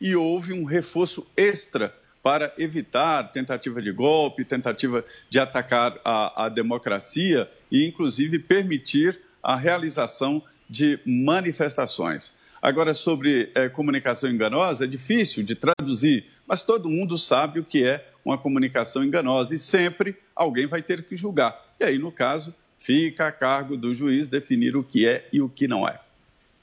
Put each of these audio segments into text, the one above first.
E houve um reforço extra para evitar tentativa de golpe, tentativa de atacar a, a democracia e, inclusive, permitir a realização de manifestações. Agora, sobre é, comunicação enganosa, é difícil de traduzir, mas todo mundo sabe o que é uma comunicação enganosa e sempre alguém vai ter que julgar. E aí, no caso, fica a cargo do juiz definir o que é e o que não é.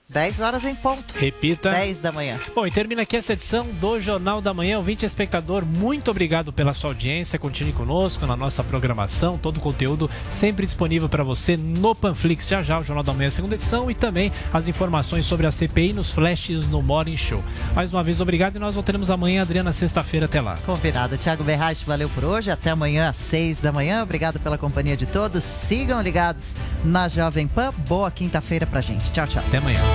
10 horas em ponto. Repita. 10 da manhã. Bom, e termina aqui essa edição do Jornal da Manhã. Ouvinte espectador, muito obrigado pela sua audiência. Continue conosco na nossa programação. Todo o conteúdo sempre disponível para você no Panflix. Já já o Jornal da Manhã, segunda edição. E também as informações sobre a CPI nos flashes no Morning Show. Mais uma vez, obrigado. E nós voltaremos amanhã, Adriana, sexta-feira. Até lá. Combinado. Tiago Berraich, valeu por hoje. Até amanhã às 6 da manhã. Obrigado pela companhia de todos. Sigam ligados na Jovem Pan. Boa quinta-feira pra gente. Tchau, tchau. Até amanhã.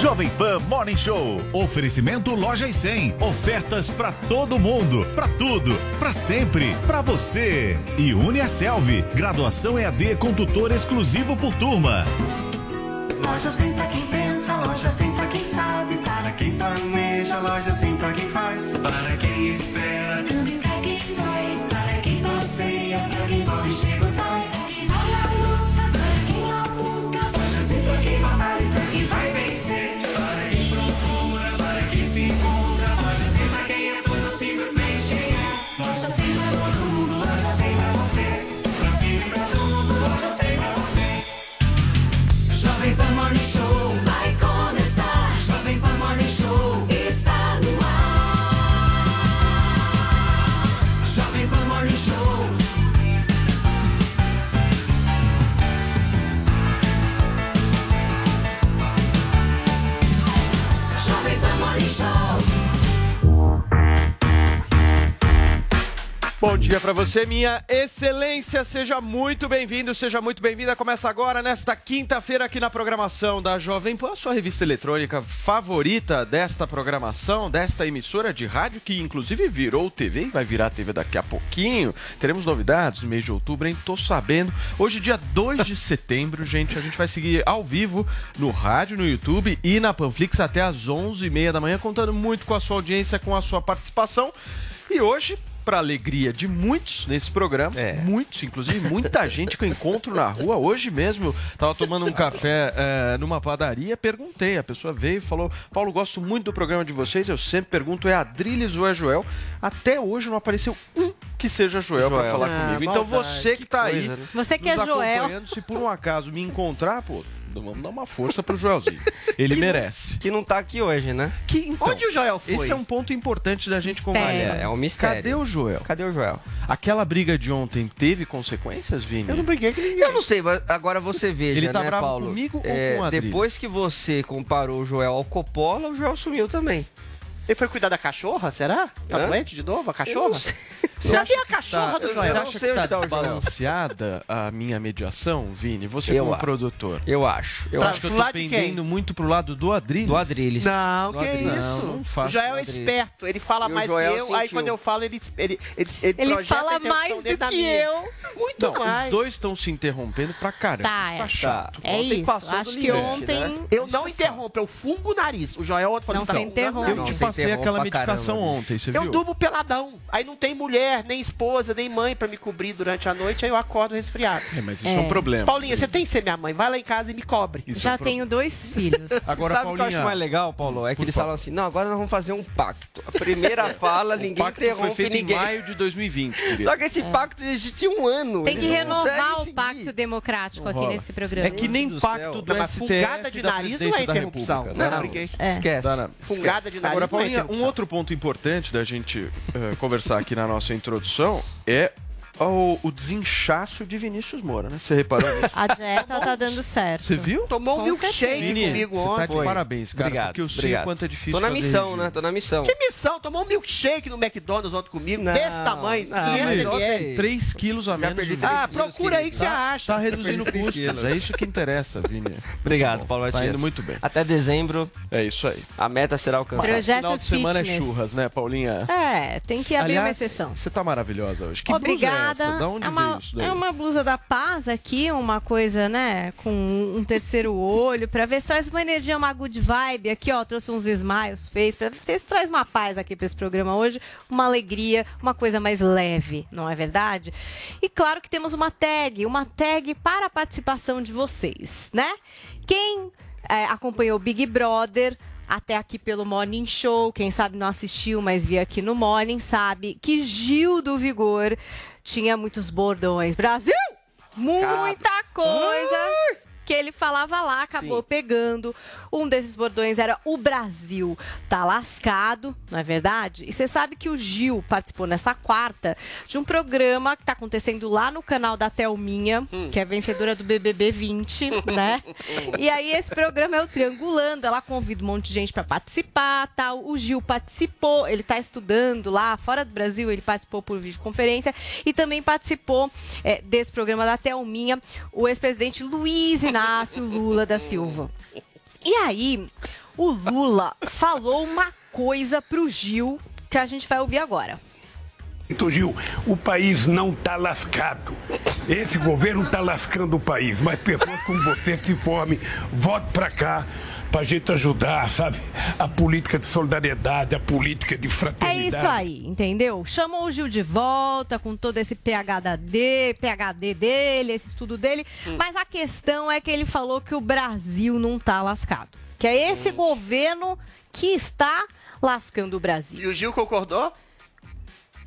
Jovem Pan Morning Show. Oferecimento Loja e 100. Ofertas para todo mundo, para tudo, para sempre, para você. E Uniaselv. Graduação EAD com tutor exclusivo por turma. Loja sem pra quem pensa, loja sem pra quem sabe, para quem planeja, loja sem pra quem faz, para quem espera, Bom dia para você, minha excelência. Seja muito bem-vindo, seja muito bem-vinda. Começa agora, nesta quinta-feira, aqui na programação da Jovem Pan, a sua revista eletrônica favorita desta programação, desta emissora de rádio, que inclusive virou TV e vai virar TV daqui a pouquinho. Teremos novidades no mês de outubro, hein? Tô sabendo. Hoje, dia 2 de setembro, gente, a gente vai seguir ao vivo no rádio, no YouTube e na Panflix até às 11h30 da manhã, contando muito com a sua audiência, com a sua participação. E hoje, para alegria de muitos nesse programa, muitos, inclusive muita gente que eu encontro na rua. Hoje mesmo, tava tomando um café é, numa padaria, perguntei, a pessoa veio e falou: Paulo, gosto muito do programa de vocês. Eu sempre pergunto: é Adriles ou é Joel? Até hoje não apareceu um que seja Joel, para Joel. falar Ah, comigo. Então maldade, você que que tá coisa, aí, né? Você que é Joel. se por um acaso me encontrar, pô. Vamos dar uma força pro Joelzinho. Ele merece. Que não tá aqui hoje, né? Que, então, Onde o Joel foi? Esse é um ponto importante da gente conversar. É, é um mistério. Cadê o Joel? Cadê o Joel? Aquela briga de ontem teve consequências, Vini? Eu não briguei com ninguém. Eu não sei, mas agora você veja, Ele tá né, bravo Paulo? comigo ou É, com o Adriles? Depois que você comparou o Joel ao Coppola, o Joel sumiu também. Ele foi cuidar da cachorra, será? Tá Hã? doente de novo, a Eu cachorra? não sei. Você Cadê a cachorra Tá, do você Joel? acha que tá desbalanceada a minha mediação, Vini? Você Eu como acho. produtor. Eu acho. Eu Você acho. acha que eu tô pendendo muito pro lado do Adriles? Do Adriles. Não, Do que Adriles. isso. Não, não faço o Joel é esperto, ele fala E mais que eu, aí sentiu. quando eu falo, ele, ele, ele, ele, Ele fala mais do que eu. Muito Não, mais. os dois estão se interrompendo pra caramba. Tá, Isso tá é. chato. É Ontem isso. Acho que ontem. né? Eu não interrompo, eu fungo o nariz. O Joel ontem falou Não assim, se não, interrompe. Eu Não, te você passei aquela medicação caramba, ontem, você Eu viu? durmo peladão. Aí não tem mulher, nem esposa, nem mãe pra me cobrir durante a noite, aí eu acordo resfriado. É, mas isso é um problema. Paulinha, você tem que ser minha mãe. Vai lá em casa e me cobre. Isso Já é um tenho dois filhos. Sabe Agora, o que eu acho mais legal, Paulo? É que eles falam assim, não, agora nós vamos fazer um pacto. A primeira fala, o ninguém pacto foi interrompe feito ninguém. em maio de 2020, querido. Só que esse pacto existe um ano. Tem que não renovar o pacto democrático Não aqui rola. nesse programa. É que nem pacto do Não, mas STF fungada de nariz não é interrupção. Não, porque É. Esquece. Fungada de nariz Agora, não é Paulinha, um outro ponto importante da gente eh, conversar aqui na nossa introdução é o, o desinchaço de Vinícius Moura, né? Você reparou nisso? A dieta tá dando certo. Você viu? Tomou um milkshake. Vini, comigo você tá ontem. de Foi. parabéns, cara. Obrigado, porque eu sei obrigado. o quanto é difícil Tô na missão, regime. né? Tô na missão. Que missão? Tomou um milkshake no McDonald's ontem comigo, Não, desse tamanho, não, 500 mas ml. ontem- 3 quilos a menos. perdi de- Ah, procura aí que você Tá, acha. tá reduzindo custos. quilos. É isso que interessa, Vini. Obrigado, Paulo Tá Matias. indo muito bem. Até dezembro, É isso aí. a meta será alcançada. Projeto Final de semana é Fitness. churras, né, Paulinha? É, tem que abrir uma Aliás, exceção. Você tá maravilhosa hoje. Que Obrigada. É essa? Da onde é, uma, isso daí? é uma blusa da paz aqui, uma coisa, né, com um terceiro olho, pra ver se traz uma energia, uma good vibe aqui, ó, trouxe uns smiles, fez, pra ver se traz uma paz aqui pra esse programa hoje, uma alegria, uma coisa mais leve, não é verdade? E claro que temos uma tag, uma tag para a participação de vocês, né? Quem é, acompanhou o Big Brother até aqui pelo Morning Show, quem sabe não assistiu, mas viu aqui no Morning, sabe que Gil do Vigor tinha muitos bordões. Brasil! Muita coisa! Que ele falava lá, acabou pegando. Um desses bordões era o Brasil tá lascado, não é verdade? E você sabe que o Gil participou nessa quarta de um programa que tá acontecendo lá no canal da Thelminha, que é vencedora do BBB 20, né? E aí esse programa é o Triangulando, ela convida um monte de gente para participar, tal. O Gil participou, ele tá estudando lá fora do Brasil, ele participou por videoconferência e também participou é, desse programa da Thelminha, o ex-presidente Luiz Inácio Lula da Silva. E aí, o Lula falou uma coisa pro Gil que a gente vai ouvir agora. Então, Gil, o país não está lascado. Esse governo está lascando o país, mas pessoas como você se formem, vote para cá para a gente ajudar, sabe? A política de solidariedade, a política de É fraternidade. isso aí, entendeu? Chamou o Gil de volta com todo esse PHD, PHD dele, esse estudo dele. Mas a questão é que ele falou que o Brasil não tá lascado. Que é esse governo que está lascando o Brasil. E o Gil concordou?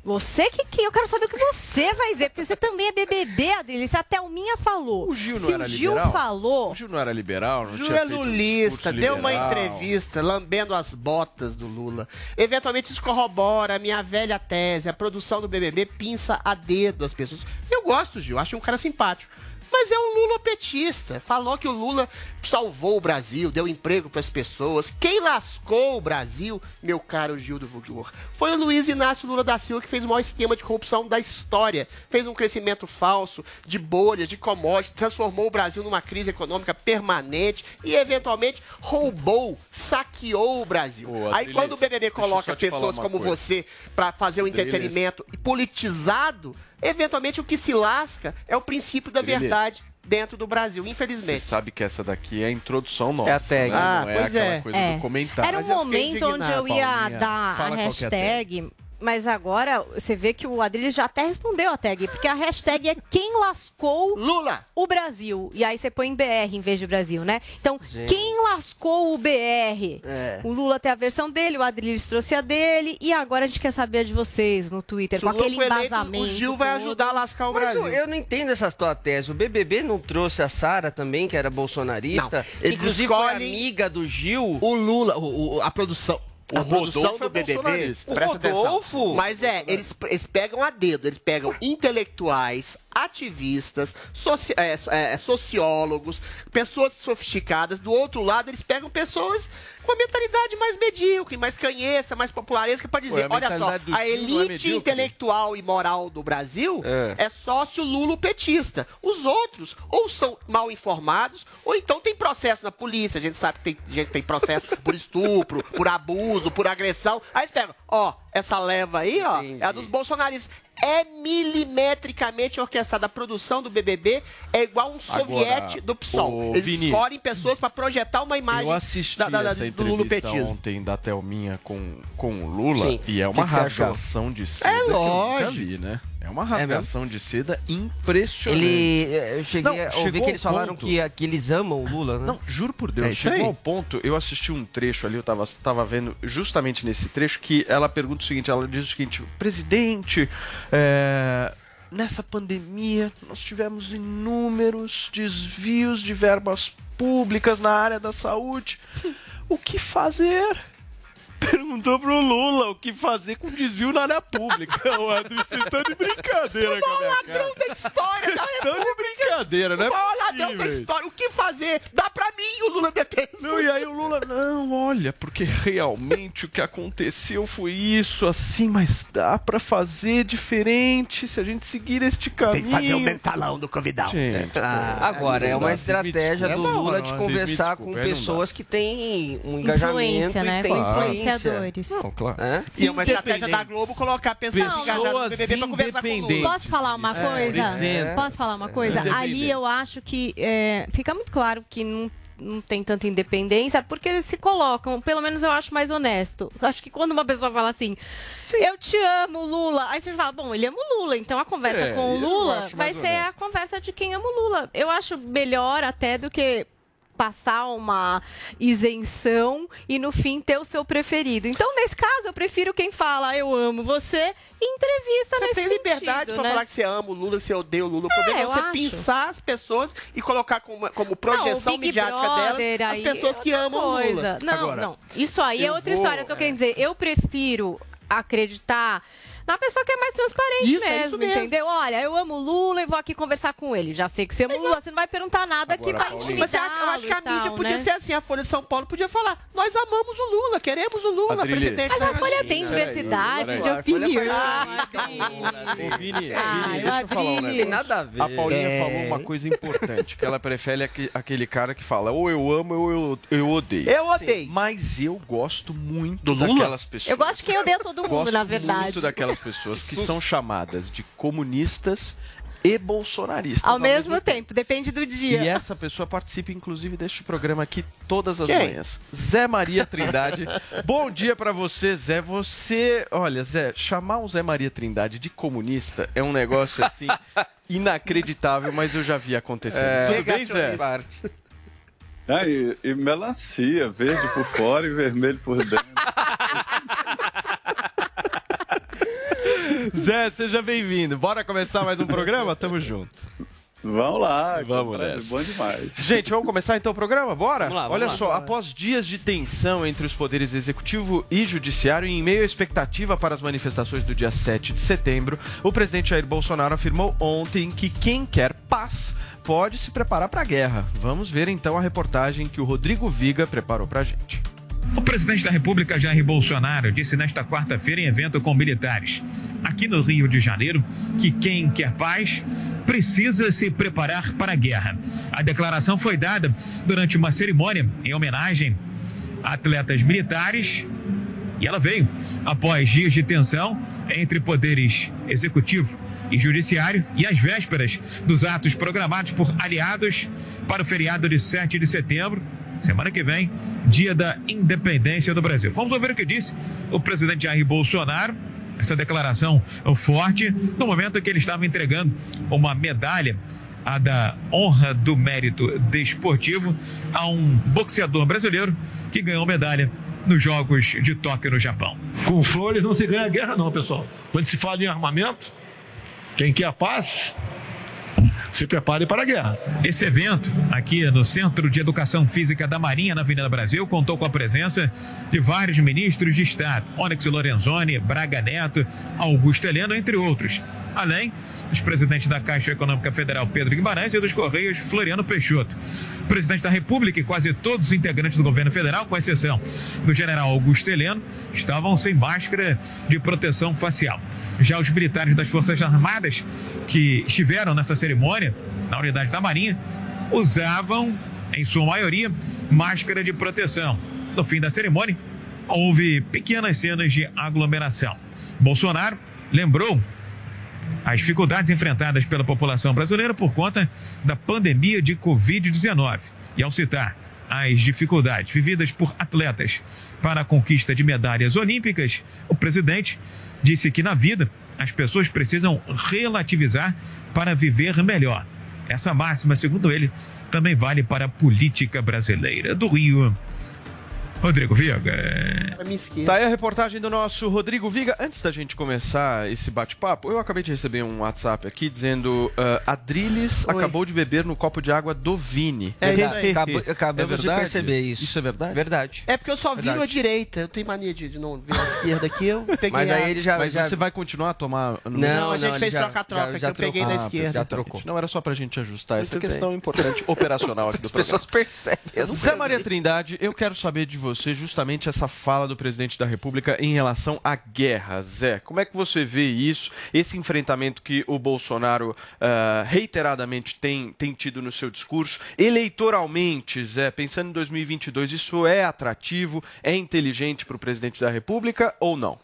Você que, que eu quero saber o que você vai dizer, porque você também é BBB, Adriano. Isso até o Minha falou. O Gil não Se era o Gil liberal? falou, O Gil não era liberal? Não Gil tinha é um lulista, discurso deu uma entrevista lambendo as botas do Lula. Eventualmente isso corrobora a minha velha tese, a produção do BBB pinça a dedo as pessoas. Eu gosto, Gil, acho um cara simpático. Mas é um Lula petista. Falou que o Lula salvou o Brasil, deu emprego para as pessoas. Quem lascou o Brasil, meu caro Gil do Vigor, foi o Luiz Inácio Lula da Silva que fez o maior esquema de corrupção da história. Fez um crescimento falso de bolhas, de commodities, transformou o Brasil numa crise econômica permanente e, eventualmente, roubou, saqueou o Brasil. Aí, Adriles, quando o BBB coloca pessoas como coisa. você para fazer o Adriles. entretenimento politizado, eventualmente o que se lasca é o princípio da verdade dentro do Brasil, Você infelizmente. sabe que essa daqui é a introdução nossa. É a tag. né? Ah, não é pois aquela é. coisa É. do comentário. era um momento onde eu ia Paulinha. dar Fala é a hashtag. Mas agora você vê que o Adriles já até respondeu a tag, porque a hashtag é quem lascou Lula! o Brasil. E aí você põe em BR em vez de Brasil, né? Então, quem lascou o BR? É. O Lula tem a versão dele, o Adriles trouxe a dele. E agora a gente quer saber a de vocês no Twitter, Se com aquele eleito, embasamento. o Gil vai todo. ajudar a lascar o Mas Brasil. o- eu não entendo essa tua tese. O BBB não trouxe a Sara também, que era bolsonarista? Não, que eles inclusive foi amiga do Gil. O Lula, o- o- a produção. O a produção Rodolfo é do BBB, bolsonarista. presta atenção. Mas é, eles, eles pegam a dedo, eles pegam intelectuais, ativistas, soci- é, é, sociólogos, pessoas sofisticadas. Do outro lado, eles pegam pessoas com a mentalidade mais medíocre, mais canhessa, mais popularesca, para dizer, Ué, a olha só, a é elite medíocre? intelectual e moral do Brasil É. é, sócio lulo-petista. Os outros ou são mal informados, ou então tem processo na polícia. A gente sabe que tem gente que tem processo por estupro, por abuso, por agressão. Aí eles pegam, ó, essa leva aí, ó, é a Entendi. dos bolsonaristas. É milimetricamente orquestrada. A produção do BBB é igual um soviete do PSOL. Eles Vini, escolhem pessoas para projetar uma imagem Eu assisti da, da, da, essa do entrevista lulopetismo. ontem da Thelminha com, com o Lula Sim. e é uma que rasgação de seda É que eu nunca lógico. vi, né? É uma mesmo? rasgação de seda impressionante. Ele. Eu cheguei Não, a ouvir que eles falaram ponto- que, que eles amam o Lula, né? Não, juro por Deus, É chegou aí. ao ponto, eu assisti um trecho ali, eu tava, tava vendo justamente nesse trecho, que ela pergunta o seguinte, ela diz o seguinte, presidente, é, nessa pandemia nós tivemos inúmeros desvios de verbas públicas na área da saúde. O que fazer? Perguntou pro Lula o que fazer com desvio na área pública. Ô, Adri, vocês estão de brincadeira com a minha cara. ladrão da história da Estão de brincadeira, não é O maior ladrão da história. O que fazer? Dá pra mim, o Lula detesta. Não, e aí o Lula, não, olha, porque realmente o que aconteceu foi isso, assim, mas dá pra fazer diferente se a gente seguir este caminho. Tem que fazer o mensalão do convidado. Gente, Agora, é uma estratégia do Lula de É conversar com pessoas que têm um engajamento Influência, né? e têm influência. Influenciadores. Não, claro. É? E é uma estratégia da Globo colocar pessoas Não, engajadas no BBB pra conversar com o Lula. Posso falar uma É, coisa? representa. Posso falar uma coisa? É. Ali eu acho que é, fica muito claro que não não tem tanta independência, porque eles se colocam, pelo menos eu acho mais honesto. Eu acho que quando uma pessoa fala assim, eu te amo, Lula, aí você fala, bom, ele ama o Lula, então a conversa É, com o Lula vai ser honesto. a conversa de quem ama o Lula. Eu acho melhor até do que passar uma isenção e no fim ter o seu preferido. Então, nesse caso, eu prefiro quem fala eu amo você em entrevista Você nesse tem liberdade sentido, pra né? falar que você ama o Lula, que você odeia o Lula. O problema é você acho. pensar as pessoas e colocar como, como projeção Não, midiática Brother delas as pessoas é que amam coisa. o Lula. Não, Agora, não. Isso aí é outra vou- história. Eu tô querendo dizer, eu prefiro acreditar na pessoa que é mais transparente Isso, é mesmo, mesmo. entendeu? Olha, eu amo o Lula e vou aqui conversar com ele. Já sei que você ama o Lula, você não vai perguntar nada que vai intimidar. Mas você acha- eu acho que a mídia né? podia ser assim, a Folha de São Paulo podia falar, nós amamos o Lula, queremos o Lula, Adrilles. presidente. Mas a Folha tem diversidade peraí. de A Folha faz opiniões. Ô, Vini, Ai, Vini, deixa eu falar um Adrilles. negócio. Nada a ver. A Paulinha É. falou uma coisa importante, que ela prefere aque- aquele cara que fala ou eu amo ou eu, eu odeio. Eu odeio. Mas eu gosto muito Do Lula? daquelas pessoas. Eu gosto de quem odeia todo mundo, Gosto na verdade. muito daquelas pessoas que são chamadas de comunistas e bolsonaristas. Ao mesmo tempo, depende do dia. E essa pessoa participa, inclusive, deste programa aqui todas as Quem? manhãs. Zé Maria Trindade. Bom dia pra você, Zé. Você, olha, Zé, chamar o Zé Maria Trindade de comunista é um negócio assim inacreditável, mas eu já vi acontecer. É. Tudo bem, Zé? Ah, e, e melancia, verde por fora e vermelho por dentro. Zé, seja bem-vindo. Bora começar mais um programa? Tamo junto. Vamos lá. Vamos cara, nessa. Bom demais. Gente, vamos começar então o programa? Bora? Vamos lá, vamos Olha lá. só, após dias de tensão entre os poderes executivo e judiciário e em meio à expectativa para as manifestações do dia 7 de setembro, o presidente Jair Bolsonaro afirmou ontem que quem quer paz pode se preparar para a guerra. Vamos ver então a reportagem que o Rodrigo Viga preparou pra gente. O presidente da República, Jair Bolsonaro, disse nesta quarta-feira em evento com militares, aqui no Rio de Janeiro, que quem quer paz precisa se preparar para a guerra. A declaração foi dada durante uma cerimônia em homenagem a atletas militares e ela veio após dias de tensão entre poderes executivo e judiciário e às vésperas dos atos programados por aliados para o feriado de 7 de setembro, semana que vem, dia da independência do Brasil. Vamos ouvir o que disse o presidente Jair Bolsonaro, essa declaração forte, no momento em que ele estava entregando uma medalha a da honra do mérito desportivo a um boxeador brasileiro que ganhou medalha nos Jogos de Tóquio no Japão. Com flores não se ganha guerra, não, pessoal. Quando se fala em armamento, quem quer a paz, se prepare para a guerra. Esse evento, aqui no Centro de Educação Física da Marinha, na Avenida Brasil, contou com a presença de vários ministros de Estado, Onyx Lorenzoni, Braga Neto, Augusto Heleno, entre outros. Além dos presidentes da Caixa Econômica Federal, Pedro Guimarães, e dos Correios, Floriano Peixoto. O presidente da República e quase todos os integrantes do governo federal, com exceção do general Augusto Heleno, estavam sem máscara de proteção facial. Já os militares das Forças Armadas, que estiveram nessa cerimônia, na unidade da Marinha, usavam, em sua maioria, máscara de proteção. No fim da cerimônia, houve pequenas cenas de aglomeração. Bolsonaro lembrou as dificuldades enfrentadas pela população brasileira por conta da pandemia de Covid-19. E ao citar as dificuldades vividas por atletas para a conquista de medalhas olímpicas, o presidente disse que na vida as pessoas precisam relativizar para viver melhor. Essa máxima, segundo ele, também vale para a política brasileira. Do Rio, Rodrigo Viga. Tá aí a reportagem do nosso Rodrigo Viga. Antes da gente começar esse bate-papo, eu acabei de receber um WhatsApp aqui dizendo: uh, Adriles Oi. acabou de beber no copo de água do Vini. É isso aí. Acabou- acabamos de perceber isso. Isso é verdade? Verdade. É porque eu só viro Verdade. à direita. Eu tenho mania de, de não ver a esquerda aqui. Eu peguei Mas aí a- ele já- Mas já- você vai continuar a tomar. no- Não, a gente fez troca-troca, já- que eu já peguei trocou. da Ah, esquerda. Já trocou. Não era só pra gente ajustar essa Muito questão bem. importante operacional aqui do As pessoas programa. percebem. as Zé Maria Trindade, eu quero saber de você justamente essa fala do presidente da República em relação à guerra. Zé, como é que você vê isso, esse enfrentamento que o Bolsonaro ah, reiteradamente tem, tem tido no seu discurso? Eleitoralmente, Zé, pensando em 2022, isso é atrativo, é inteligente para o presidente da República ou não?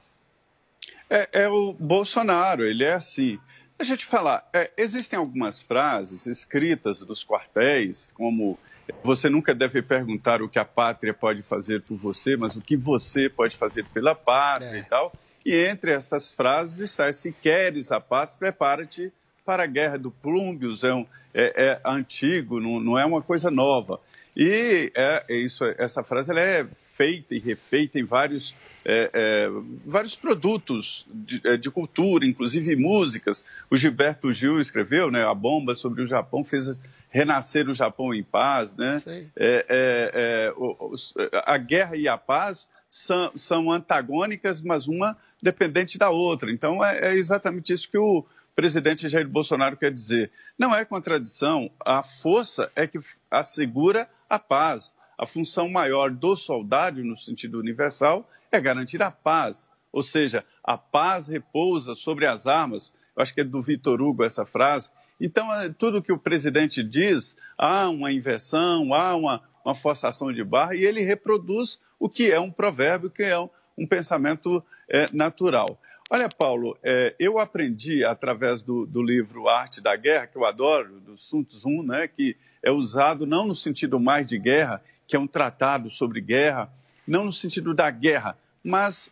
É, é o Bolsonaro, ele é assim. Deixa eu te falar, é, existem algumas frases escritas dos quartéis, como você nunca deve perguntar o que a pátria pode fazer por você, mas o que você pode fazer pela pátria e tal. E entre estas frases está: se queres a paz, prepara-te para a guerra do Plúmbios. É, um, é, é antigo, não, não é uma coisa nova. E é, é isso, essa frase ela é feita e refeita em vários, é, é, vários produtos de, é, de cultura, inclusive músicas. O Gilberto Gil escreveu, né, a bomba sobre o Japão fez renascer o Japão em paz, né? É, é, é, a guerra e a paz são, são antagônicas, mas uma dependente da outra. Então é, é exatamente isso que o presidente Jair Bolsonaro quer dizer. Não é contradição. A força é que assegura a paz. A função maior do soldado, no sentido universal, é garantir a paz. Ou seja, a paz repousa sobre as armas. Eu acho que é do Vitor Hugo essa frase. Então, é, tudo que o presidente diz, há uma inversão, há uma, uma forçação de barra, e ele reproduz o que é um provérbio, que é um, um pensamento é, natural. Olha, Paulo, é, eu aprendi através do, do livro Arte da Guerra, que eu adoro, do Sun Tzu, né, que é usado não no sentido mais de guerra, que é um tratado sobre guerra, não no sentido da guerra, mas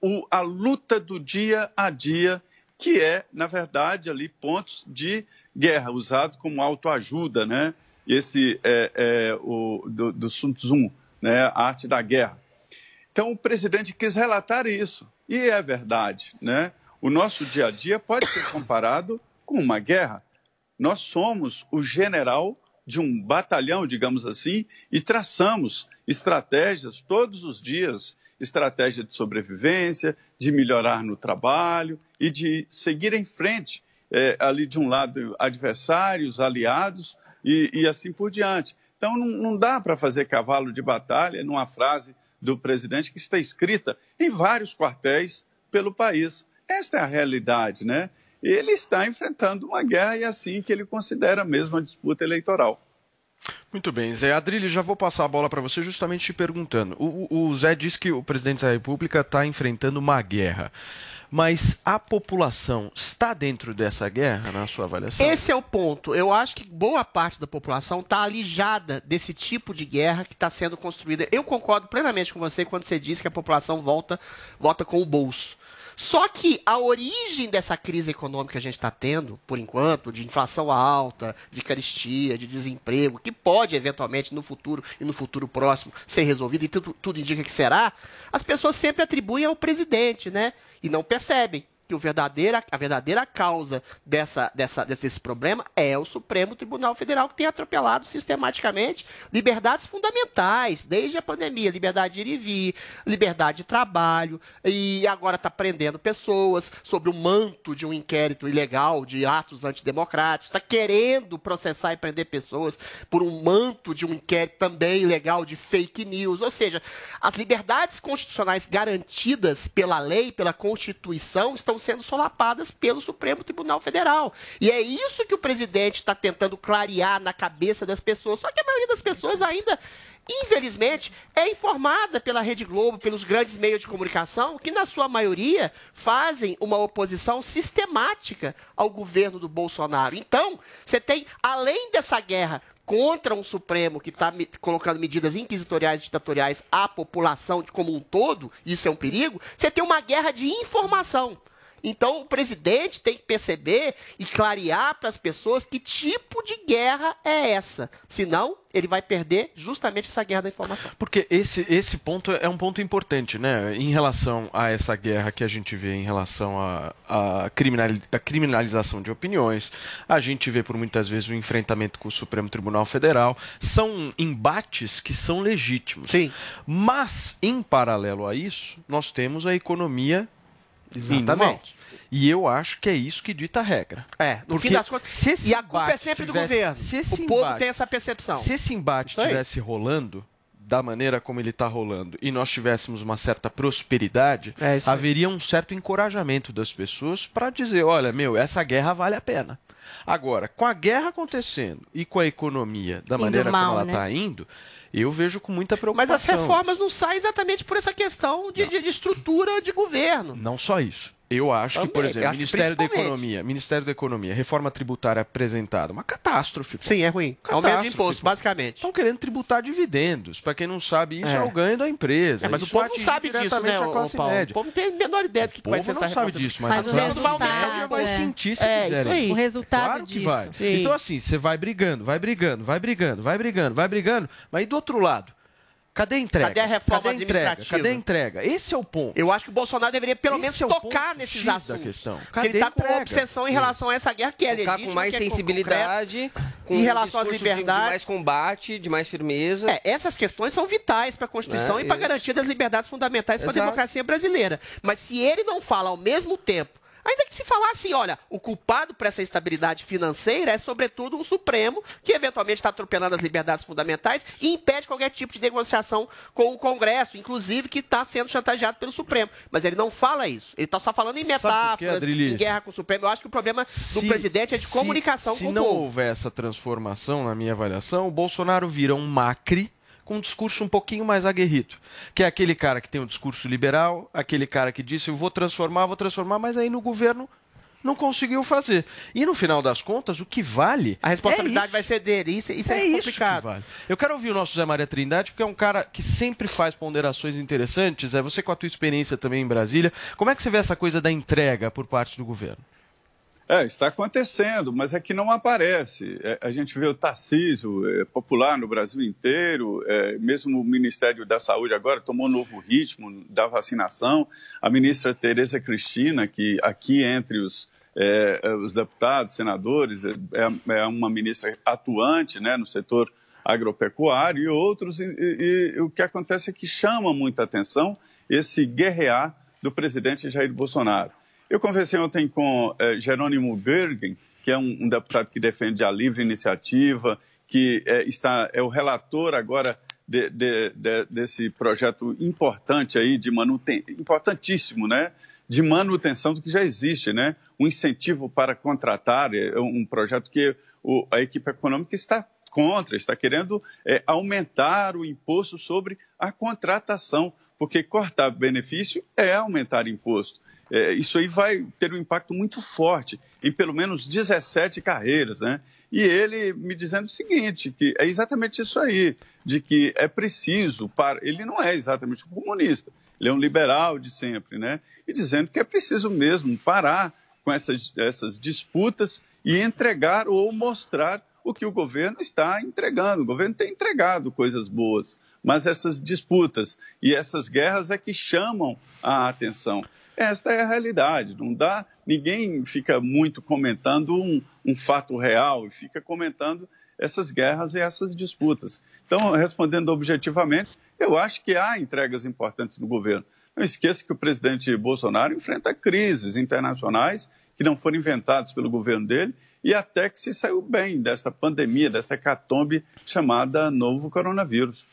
o- a luta do dia a dia, que é, na verdade, ali pontos de guerra, usado como autoajuda, né? Esse é, é o do, do Sun Tzu, né? A arte da guerra. Então, o presidente quis relatar isso. E é verdade, né? O nosso dia a dia pode ser comparado com uma guerra. Nós somos o general de um batalhão, digamos assim, e traçamos estratégias todos os dias estratégia de sobrevivência, de melhorar no trabalho e de seguir em frente, eh, ali de um lado adversários, aliados e, e assim por diante. Então não, não dá para fazer cavalo de batalha numa frase do presidente que está escrita em vários quartéis pelo país. Esta é a realidade, né? Ele está enfrentando uma guerra e é assim que ele considera mesmo a disputa eleitoral. Muito bem, Zé. Adrilho, já vou passar a bola para você justamente te perguntando. O- o Zé disse que o presidente da República está enfrentando uma guerra. Mas a população está dentro dessa guerra, na sua avaliação? Esse é o ponto. Eu acho que boa parte da população está alijada desse tipo de guerra que está sendo construída. Eu concordo plenamente com você quando você diz que a população volta, volta com o bolso. Só que a origem dessa crise econômica que a gente está tendo, por enquanto, de inflação alta, de caristia, de desemprego, que pode eventualmente no futuro e no futuro próximo ser resolvido, e tudo, tudo indica que será, as pessoas sempre atribuem ao presidente, né? E não percebem que o verdadeira, a verdadeira causa dessa, dessa, desse problema é o Supremo Tribunal Federal, que tem atropelado sistematicamente liberdades fundamentais, desde a pandemia, liberdade de ir e vir, liberdade de trabalho, e agora está prendendo pessoas sobre o manto de um inquérito ilegal de atos antidemocráticos, está querendo processar e prender pessoas por um manto de um inquérito também ilegal de fake news, ou seja, as liberdades constitucionais garantidas pela lei, pela Constituição, estão sendo solapadas pelo Supremo Tribunal Federal. E é isso que o presidente está tentando clarear na cabeça das pessoas. Só que a maioria das pessoas ainda infelizmente, é informada pela Rede Globo, pelos grandes meios de comunicação, que, na sua maioria, fazem uma oposição sistemática ao governo do Bolsonaro. Então, você tem, além dessa guerra contra um Supremo que está colocando medidas inquisitoriais e ditatoriais à população como um todo, isso é um perigo, você tem uma guerra de informação. Então, o presidente tem que perceber e clarear para as pessoas que tipo de guerra é essa. Senão, ele vai perder justamente essa guerra da informação. Porque esse, esse ponto é um ponto importante, né? Em relação a essa guerra que a gente vê em relação à a, a, criminal, a criminalização de opiniões, a gente vê por muitas vezes o enfrentamento com o Supremo Tribunal Federal. São embates que são legítimos. Sim. Mas, em paralelo a isso, nós temos a economia Exatamente. E eu acho que é isso que dita a regra. É, no Porque fim das contas. E a culpa é sempre tivesse- do governo. se esse o povo embate- tem essa percepção. Se esse embate estivesse rolando da maneira como ele está rolando e nós tivéssemos uma certa prosperidade, É haveria um certo encorajamento das pessoas para dizer, olha, meu, essa guerra vale a pena. Agora, com a guerra acontecendo e com a economia da Indo maneira mal, como ela né? está indo, eu vejo com muita Mas preocupação. as reformas não saem exatamente por essa questão de, de- de estrutura de governo. Não só isso. Eu acho que, por Também, exemplo, Ministério da. Economia, Ministério da Economia, reforma tributária apresentada, uma catástrofe. Sim, é ruim. Aumento de imposto, basicamente. Estão querendo tributar dividendos. Para quem não sabe, isso é, É. o ganho da empresa. É, mas o Isso povo não sabe disso, diretamente né, a classe Paulo? média. O povo não tem a menor ideia do que O vai povo ser não essa sabe reforma. disso, mas, Mas a o classe resultado, média vai é. sentir se É, aí. O resultado Claro que disso. vai. Então, assim, você vai brigando, vai brigando, vai brigando, vai brigando, vai brigando. Mas e do outro lado? Cadê a entrega? Cadê a reforma Cadê a entrega? administrativa? Cadê a entrega? Esse é o ponto. Eu acho que o Bolsonaro deveria pelo Esse menos é tocar ponto nesses X da assuntos. questão. Cadê ele está a com uma obsessão em relação a essa guerra que é legítima. com mais que é sensibilidade, com Em relação às liberdades. De, mais combate, de mais firmeza. É, essas questões são vitais para a Constituição É, e para a garantia das liberdades fundamentais para a democracia brasileira. Mas se ele não fala ao mesmo tempo, ainda que se falar assim, olha, o culpado por essa instabilidade financeira é sobretudo um Supremo que eventualmente está atropelando as liberdades fundamentais e impede qualquer tipo de negociação com o Congresso, inclusive que está sendo chantageado pelo Supremo. Mas ele não fala isso. Ele está só falando em metáforas, em guerra com o Supremo. Eu acho que o problema do Se- presidente é de se- comunicação se com o não povo. houver essa transformação, na minha avaliação, o Bolsonaro vira um Macri com um discurso um pouquinho mais aguerrido. Que é aquele cara que tem um discurso liberal, aquele cara que disse eu vou transformar, vou transformar, mas aí no governo não conseguiu fazer. E no final das contas, o que vale. A responsabilidade é vai ser dele. Isso, isso é, é isso complicado. que vale. Eu quero ouvir o nosso Zé Maria Trindade, porque é um cara que sempre faz ponderações interessantes. É você com a tua experiência também em Brasília. Como é que você vê essa coisa da entrega por parte do governo? É, está acontecendo, mas é que não aparece. É, a gente vê o Tarcísio é, popular no Brasil inteiro, é, mesmo o Ministério da Saúde agora tomou um novo ritmo da vacinação. A ministra Tereza Cristina, que aqui entre os, é, é, os deputados, senadores, é, é uma ministra atuante né, no setor agropecuário e outros, e, e- e o que acontece é que chama muita atenção esse guerrear do presidente Jair Bolsonaro. Eu conversei ontem com eh, Jerônimo Gergen, que é um, um deputado que defende a livre iniciativa, que eh, está é o relator agora de- de- de- desse projeto importante aí de manutenção, importantíssimo, né? De manutenção do que já existe, né? Um incentivo para contratar, é um projeto que o- a equipe econômica está contra, está querendo eh, aumentar o imposto sobre a contratação, porque cortar benefício é aumentar imposto. É, isso aí vai ter um impacto muito forte em pelo menos 17 carreiras, né? E ele me dizendo o seguinte, que é exatamente isso aí, de que é preciso, para... ele não é exatamente um comunista, ele é um liberal de sempre, né? E dizendo que é preciso mesmo parar com essas, essas disputas e entregar ou mostrar o que o governo está entregando. O governo tem entregado coisas boas, mas essas disputas e essas guerras é que chamam a atenção. Esta é a realidade. Não dá, ninguém fica muito comentando um, um fato real, fica comentando essas guerras e essas disputas. Então, respondendo objetivamente, eu acho que há entregas importantes no governo. Não esqueça que o presidente Bolsonaro enfrenta crises internacionais que não foram inventadas pelo governo dele e até que se saiu bem desta pandemia, dessa hecatombe chamada novo coronavírus.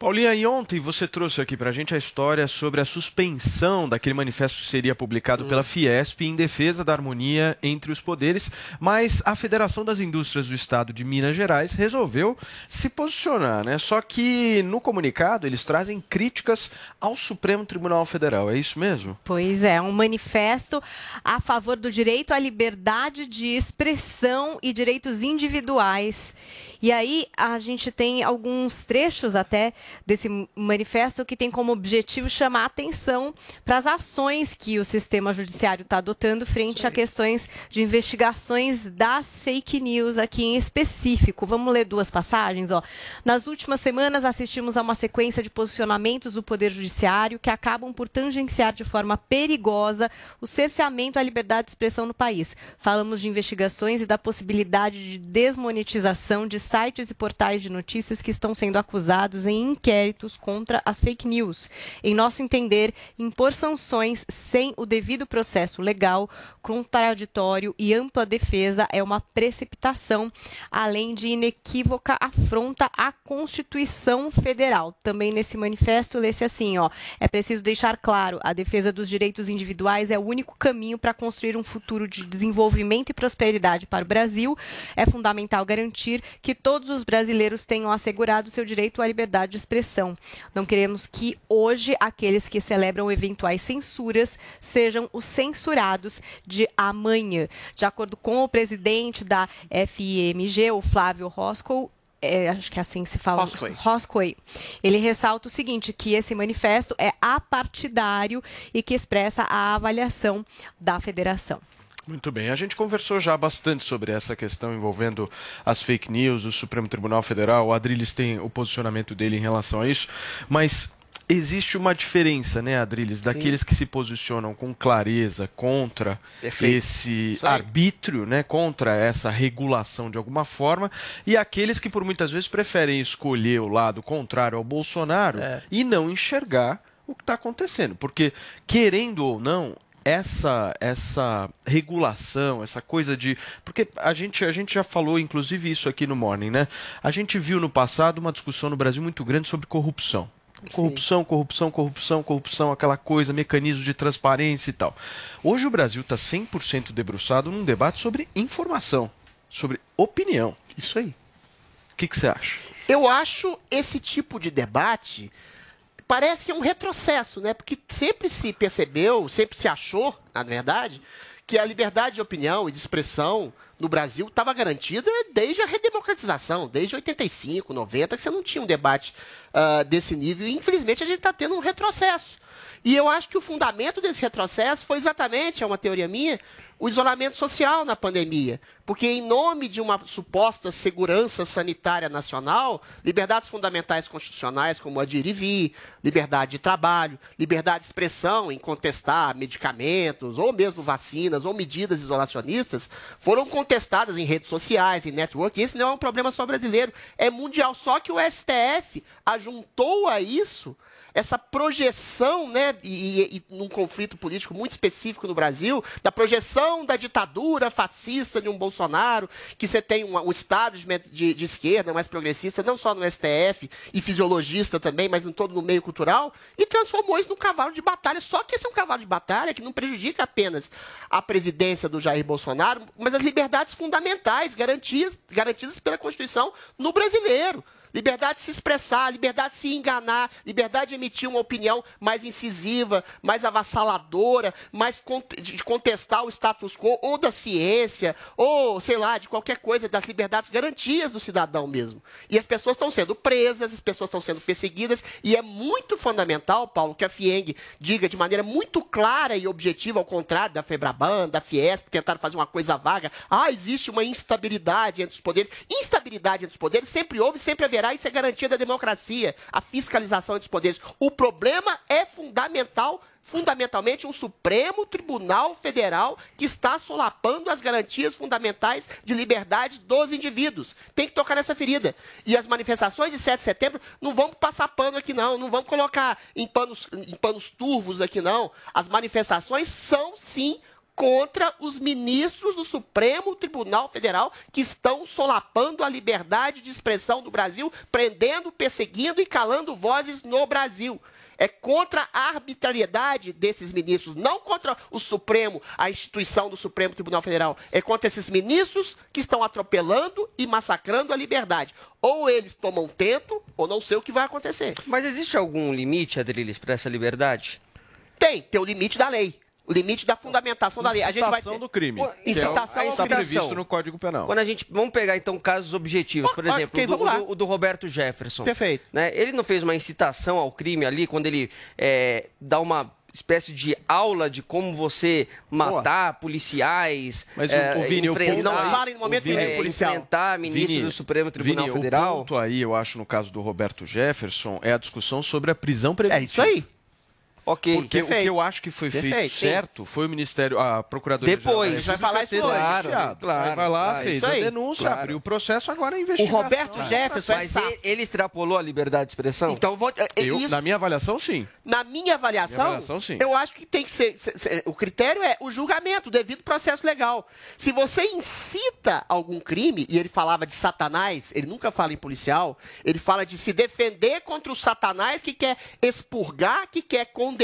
Paulinha, e ontem você trouxe aqui pra gente a história sobre a suspensão daquele manifesto que seria publicado Hum. pela Fiesp em defesa da harmonia entre os poderes, mas a Federação das Indústrias do Estado de Minas Gerais resolveu se posicionar, né? Só que no comunicado eles trazem críticas ao Supremo Tribunal Federal, é isso mesmo? Pois é, um manifesto a favor do direito à liberdade de expressão e direitos individuais. E aí a gente tem alguns trechos até desse manifesto que tem como objetivo chamar a atenção para as ações que o sistema judiciário está adotando frente a questões de investigações das fake news aqui em específico. Vamos ler duas passagens, ó. Nas últimas semanas assistimos a uma sequência de posicionamentos do Poder Judiciário que acabam por tangenciar de forma perigosa o cerceamento à liberdade de expressão no país. Falamos de investigações e da possibilidade de desmonetização de sites e portais de notícias que estão sendo acusados em inquéritos contra as fake news. Em nosso entender, impor sanções sem o devido processo legal, contraditório e ampla defesa é uma precipitação, além de inequívoca afronta à Constituição Federal. Também nesse manifesto lê-se assim, ó, é preciso deixar claro, a defesa dos direitos individuais é o único caminho para construir um futuro de desenvolvimento e prosperidade para o Brasil. É fundamental garantir que todos os brasileiros tenham assegurado seu direito à liberdade de expressão. Não queremos que hoje aqueles que celebram eventuais censuras sejam os censurados de amanhã. De acordo com o presidente da FIMG, o Flávio Roscoe, é, acho que é assim que se fala. Roscoe. Roscoe. Ele ressalta o seguinte, que esse manifesto é apartidário e que expressa a avaliação da federação. Muito bem, a gente conversou já bastante sobre essa questão envolvendo as fake news, o Supremo Tribunal Federal, o Adriles tem o posicionamento dele em relação a isso, mas existe uma diferença, né, Adriles, daqueles que se posicionam com clareza contra Perfeito. esse Isso aí. arbítrio, né, contra essa regulação de alguma forma, e aqueles que por muitas vezes preferem escolher o lado contrário ao Bolsonaro É. e não enxergar o que está acontecendo, porque querendo ou não essa essa regulação, essa coisa de porque a gente a gente já falou inclusive isso aqui no Morning, né? A gente viu no passado uma discussão no Brasil muito grande sobre corrupção. Corrupção, corrupção, corrupção, corrupção, aquela coisa, mecanismos de transparência e tal. Hoje o Brasil está 100% debruçado num debate sobre informação, sobre opinião. Isso aí. O que que você acha? Eu acho esse tipo de debate parece que é um retrocesso, né? Porque sempre se percebeu, sempre se achou, na verdade, que a liberdade de opinião e de expressão no Brasil estava garantida desde a redemocratização, desde 85, 90, que você não tinha um debate ah, desse nível. E, infelizmente, a gente está tendo um retrocesso. E eu acho que o fundamento desse retrocesso foi exatamente, é uma teoria minha, o isolamento social na pandemia. Porque, em nome de uma suposta segurança sanitária nacional, liberdades fundamentais constitucionais, como a de ir e vir, liberdade de trabalho, liberdade de expressão em contestar medicamentos, ou mesmo vacinas, ou medidas isolacionistas, foram contestadas em redes sociais, em network. Esse não é um problema só brasileiro, é mundial. Só que o STF ajuntou a isso essa projeção, né, e, e, num conflito político muito específico no Brasil, da projeção da ditadura fascista de um Bolsonaro, que você tem um, um Estado de, de, de esquerda mais progressista, não só no STF, e fisiologista também, mas em todo no meio cultural, e transformou isso num cavalo de batalha. Só que esse é um cavalo de batalha que não prejudica apenas a presidência do Jair Bolsonaro, mas as liberdades fundamentais garantidas, garantidas pela Constituição no brasileiro. Liberdade de se expressar, liberdade de se enganar, liberdade de emitir uma opinião mais incisiva, mais avassaladora, mais de contestar o status quo, ou da ciência, ou, sei lá, de qualquer coisa, das liberdades garantias do cidadão mesmo. E as pessoas estão sendo presas, as pessoas estão sendo perseguidas, e é muito fundamental, Paulo, que a FIENG diga de maneira muito clara e objetiva, ao contrário da FEBRABAN, da Fiesp, tentaram fazer uma coisa vaga. Ah, existe uma instabilidade entre os poderes. Instabilidade entre os poderes sempre houve, sempre haverá, isso é garantia da democracia, a fiscalização entre os poderes. O problema é fundamental, fundamentalmente um Supremo Tribunal Federal que está solapando as garantias fundamentais de liberdade dos indivíduos. Tem que tocar nessa ferida. E as manifestações de 7 de setembro não vão passar pano aqui não, não vamos colocar em panos, em panos turvos aqui não. As manifestações são sim contra os ministros do Supremo Tribunal Federal que estão solapando a liberdade de expressão do Brasil, prendendo, perseguindo e calando vozes no Brasil. É contra a arbitrariedade desses ministros, não contra o Supremo, a instituição do Supremo Tribunal Federal. É contra esses ministros que estão atropelando e massacrando a liberdade. Ou eles tomam tento, ou não sei o que vai acontecer. Mas existe algum limite, Adriles, para essa liberdade? Tem, tem o limite da lei. O limite da fundamentação da lei. A gente vai ter... Incitação do crime. É o- incitação ao está crime. previsto no Código Penal. Quando a gente. Vamos pegar então casos objetivos, por Ah, exemplo, ok, o, do, o do- o do Roberto Jefferson. Perfeito. Né? Ele não fez uma incitação ao crime ali, quando ele é, dá uma espécie de aula de como você matar policiais. Mas é, o, o Vini, o enfrentar- ponto Não fala em momento o Vini- nenhum policial. enfrentar ministros Vini, do Supremo Tribunal Vini, Federal. O ponto aí, eu acho, no caso do Roberto Jefferson, é a discussão sobre a prisão preventiva. É isso aí. Ok. Porque o que eu acho que foi feito Perfeito. certo foi o Ministério, a Procuradoria Depois. Vai falar isso hoje. Claro, Claro, claro, vai lá, claro, fez a denúncia, Claro. abriu o processo, agora O investigação. Roberto Jefferson é Mas safo. ele, ele extrapolou a liberdade de expressão? Então, vou, é, Eu, isso, na minha avaliação, sim. na minha avaliação, Minha avaliação, sim. eu acho que tem que ser, se- se- O critério é o julgamento, o devido processo legal. Se você incita algum crime, e ele falava de Satanás, ele nunca fala em policial, ele fala de se defender contra o Satanás que quer expurgar, que quer condenar,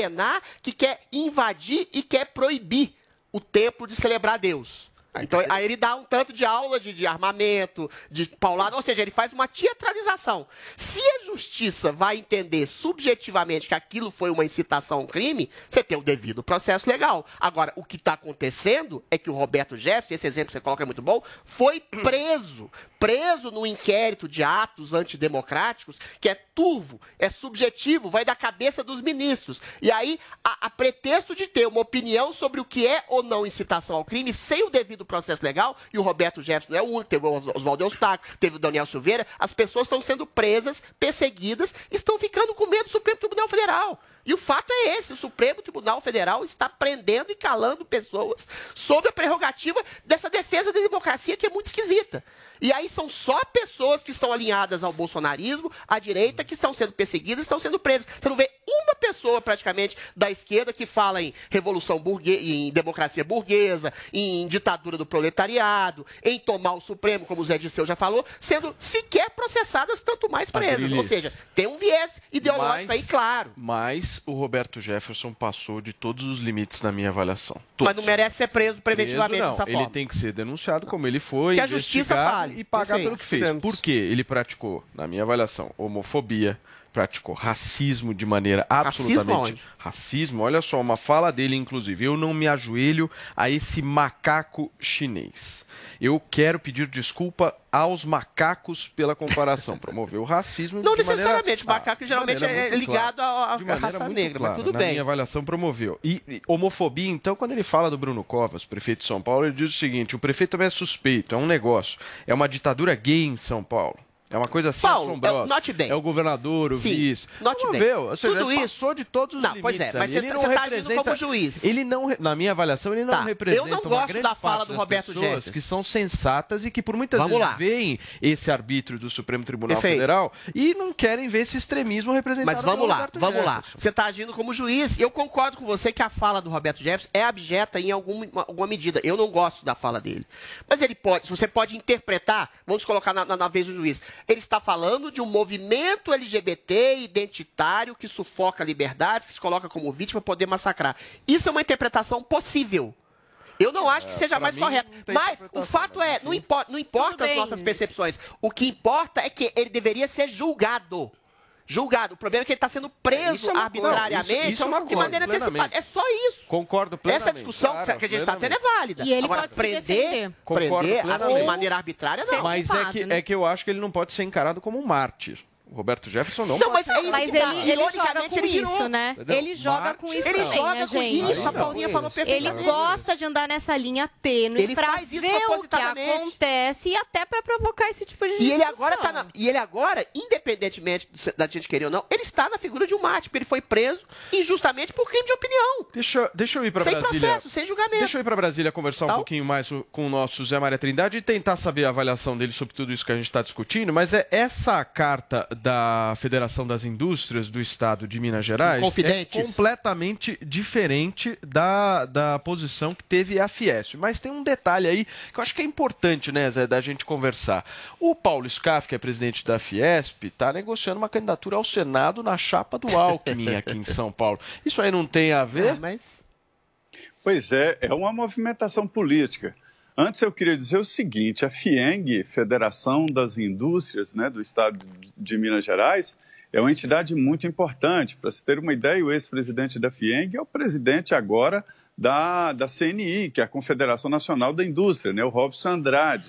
que quer invadir e quer proibir o templo de celebrar Deus. Então, aí ele dá um tanto de aula de, de armamento, de paulada, ou seja, ele faz uma teatralização. Se a justiça vai entender subjetivamente que aquilo foi uma incitação a um crime, você tem o devido processo legal. Agora, o que está acontecendo é que o Roberto Jefferson, esse exemplo que você coloca é muito bom, foi preso. Preso no inquérito de atos antidemocráticos, que é turvo, é subjetivo, vai da cabeça dos ministros. E aí, a, a pretexto de ter uma opinião sobre o que é ou não incitação ao crime, sem o devido processo legal, e o Roberto Jefferson é único, teve o Os- Oswaldo Eustáquio, teve o Daniel Silveira, as pessoas estão sendo presas, perseguidas, estão ficando com medo do Supremo Tribunal Federal. E o fato é esse: o Supremo Tribunal Federal está prendendo e calando pessoas sob a prerrogativa dessa defesa da democracia que é muito esquisita. E aí são só pessoas que estão alinhadas ao bolsonarismo, à direita, que estão sendo perseguidas, estão sendo presas. Você não vê uma pessoa praticamente da esquerda que fala em revolução burguesa, em democracia burguesa, em ditadura do proletariado, em tomar o Supremo, como o Zé Disseu já falou, sendo sequer processadas, tanto mais presas. Ou seja, tem um viés ideológico Mas- aí, claro. Mas o Roberto Jefferson passou de todos os limites na minha avaliação. Mas Todos. não merece ser preso preventivamente Preso, não. dessa Ele forma. tem que ser denunciado como ele foi, Que a justiça fale. e pagar Perfeito. pelo que fez. Por quê? Ele praticou, na minha avaliação, homofobia, praticou racismo de maneira absolutamente aonde? racismo. Olha só, uma fala dele, inclusive, eu não me ajoelho a esse macaco chinês. Eu quero pedir desculpa aos macacos pela comparação. Promoveu o racismo Não maneira- necessariamente, o Ah, macaco de geralmente maneira é ligado à- maneira raça negra, mas clara. tudo Na bem. minha avaliação promoveu. E, e homofobia, então, quando ele fala do Bruno Covas, prefeito de São Paulo, ele diz o seguinte: o prefeito também é suspeito, é um negócio. É uma ditadura gay em São Paulo. É uma coisa assim Paulo, assombrosa. é- note bem. É o governador, o Sim, vice. note bem. Promoveu, Ou seja, Tudo ele isso- passou de todos os Não, limites. pois é, mas você Ele tá- não você tá agindo como juiz. Ele não, na minha avaliação, ele não Tá, representa eu não gosto da fala do Roberto Jefferson. que são sensatas e que por muitas Vamos vezes lá. veem esse arbítrio do Supremo Tribunal Perfeito. Federal e não querem ver esse extremismo representado Mas vamos lá, Roberto vamos lá. Jefferson. Você está agindo como juiz. Eu concordo com você que a fala do Roberto Jefferson é abjeta em alguma, alguma medida. Eu não gosto da fala dele. Mas ele pode, você pode interpretar, vamos colocar na, na- na vez do juiz. Ele está falando de um movimento LGBT identitário que sufoca liberdades, que se coloca como vítima para poder massacrar. Isso é uma interpretação possível. Eu não acho que É, seja mais correto. Mas o fato mas é, não importa, não importa as bem. nossas percepções. O que importa é que ele deveria ser julgado. Julgado. O problema é que ele está sendo preso Isso é arbitrariamente Não, isso- isso é uma de coisa, maneira antecipada. É só isso. Concordo plenamente. Essa discussão claro, que a gente está tendo é válida. E ele Agora, pode se prender, prender assim, de maneira arbitrária, não. Mas é culpado, que, né? é que eu acho que ele não pode ser encarado como um mártir. Roberto Jefferson não, Não, mas é isso Mas que tá. ele, ele joga Ironicamente, com ele virou. isso, né? Entendeu? Ele joga com Marte, isso Ele também, joga né, com gente? isso, a Não, Paulinha falou isso. Ele perfeitamente. gosta de andar nessa linha tênue Ele pra faz isso ver o que acontece e até pra provocar esse tipo de E ele agora discussão. tá na- e ele agora, independentemente do- da gente querer ou não, ele está na figura de um mártir, porque ele foi preso injustamente por crime de opinião. Deixa, deixa eu ir para Sem Brasília. processo, sem julgamento. Deixa eu ir para Brasília conversar um Tal. pouquinho mais com o nosso Zé Maria Trindade e tentar saber a avaliação dele sobre tudo isso que a gente está discutindo. Mas é essa carta da Federação das Indústrias do Estado de Minas Gerais é completamente diferente da, da posição que teve a Fiesp. Mas tem um detalhe aí que eu acho que é importante, né, Zé, da gente conversar. O Paulo Scaff, que é presidente da Fiesp, está negociando uma candidatura ao Senado na chapa do Alckmin aqui em São Paulo. Isso aí não tem a ver? Ah, mas Pois é, é uma movimentação política. Antes eu queria dizer o seguinte: a FIENG, Federação das Indústrias né, do Estado de Minas Gerais, é uma entidade muito importante. Para se ter uma ideia, o ex-presidente da FIENG é o presidente agora da, da CNI, que é a Confederação Nacional da Indústria, né, o Robson Andrade.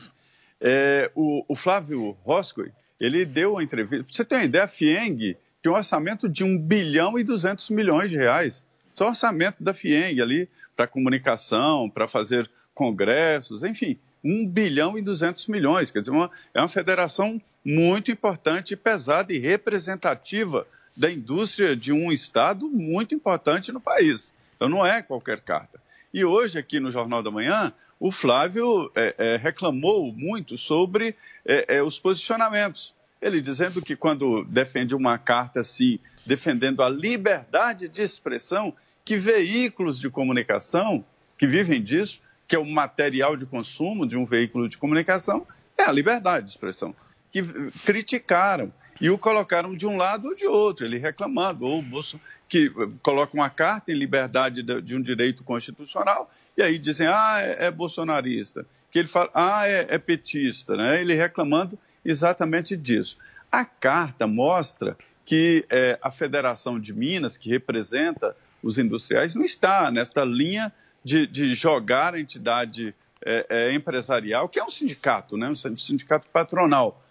É, o, o Flávio Roscoe, ele deu uma entrevista. Para você ter uma ideia, a FIENG tem um orçamento de 1 bilhão e 200 milhões de reais. Só o orçamento da FIENG ali para comunicação, para fazer congressos, enfim, 1 bilhão e 200 milhões. Quer dizer, uma, é uma federação muito importante, pesada e representativa da indústria de um estado muito importante no país. Então não é qualquer carta. E hoje, aqui no Jornal da Manhã, o Flávio é, é, reclamou muito sobre é, é, os posicionamentos. Ele dizendo que quando defende uma carta assim, defendendo a liberdade de expressão, que veículos de comunicação que vivem disso, que é o material de consumo de um veículo de comunicação, é a liberdade de expressão, que criticaram e o colocaram de um lado ou de outro, ele reclamando, ou o Bolso, que coloca uma carta em liberdade de, de um direito constitucional, e aí dizem, ah, é, é bolsonarista, que ele fala, ah, é, é petista, né? ele reclamando exatamente disso. A carta mostra que é, a Federação de Minas, que representa os industriais, não está nesta linha de, de jogar a entidade é, é, empresarial, que é um sindicato, né, um sindicato patronal.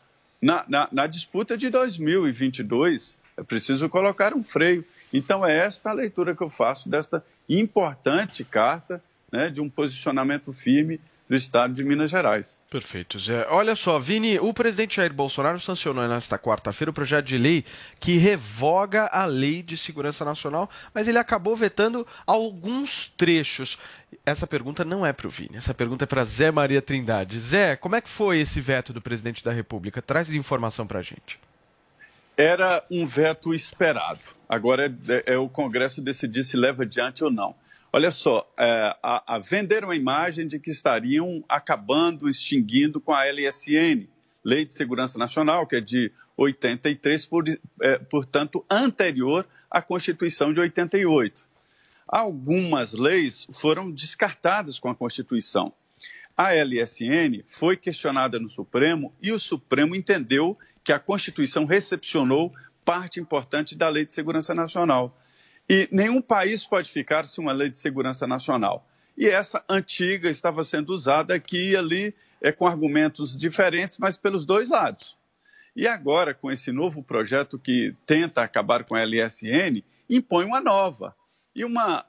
Na, na, na, disputa de 2022, é preciso colocar um freio. Então, é esta a leitura que eu faço desta importante carta né, de um posicionamento firme do estado de Minas Gerais. Perfeito, Zé. Olha só, Vini, o presidente Jair Bolsonaro sancionou nesta quarta-feira o projeto de lei que revoga a Lei de Segurança Nacional, mas ele acabou vetando alguns trechos. Essa pergunta não é para o Vini, essa pergunta é para Zé Maria Trindade. Zé, como é que foi esse veto do presidente da República? Traz informação para a gente. Era um veto esperado. Agora é, é o Congresso decidir se leva adiante ou não. Olha só, é, a, a venderam a imagem de que estariam acabando, extinguindo com a LSN, Lei de Segurança Nacional, que é de 83, por, é, portanto, anterior à Constituição de 88. Algumas leis foram descartadas com a Constituição. A LSN foi questionada no Supremo e o Supremo entendeu que a Constituição recepcionou parte importante da Lei de Segurança Nacional. E nenhum país pode ficar sem uma lei de segurança nacional. E essa antiga estava sendo usada aqui e ali, é, com argumentos diferentes, mas pelos dois lados. E agora, com esse novo projeto que tenta acabar com a LSN, impõe uma nova. E uma,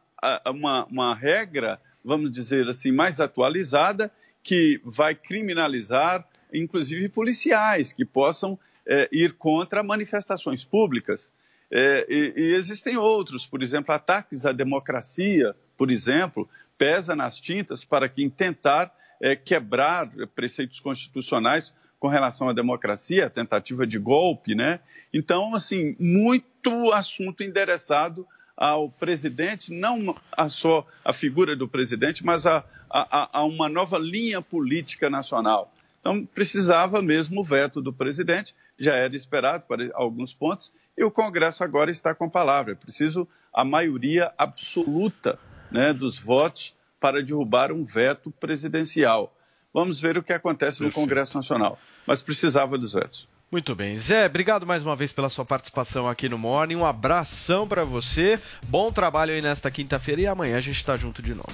uma, uma regra, vamos dizer assim, mais atualizada, que vai criminalizar, inclusive, policiais que possam é, ir contra manifestações públicas. É, e, e, existem outros, por exemplo, ataques à democracia, por exemplo, pesa nas tintas para quem tentar é, quebrar preceitos constitucionais com relação à democracia, tentativa de golpe, né? Então, assim, muito assunto endereçado ao presidente, não a só a figura do presidente, mas a, a, a uma nova linha política nacional. Então, precisava mesmo o veto do presidente, já era esperado para alguns pontos, e o Congresso agora está com a palavra. É preciso a maioria absoluta né, dos votos para derrubar um veto presidencial. Vamos ver o que acontece Perfeito. no Congresso Nacional. Mas precisava dos vetos. Muito bem. Zé, obrigado mais uma vez pela sua participação aqui no Morning. Um abração para você. Bom trabalho aí nesta quinta-feira e amanhã a gente está junto de novo.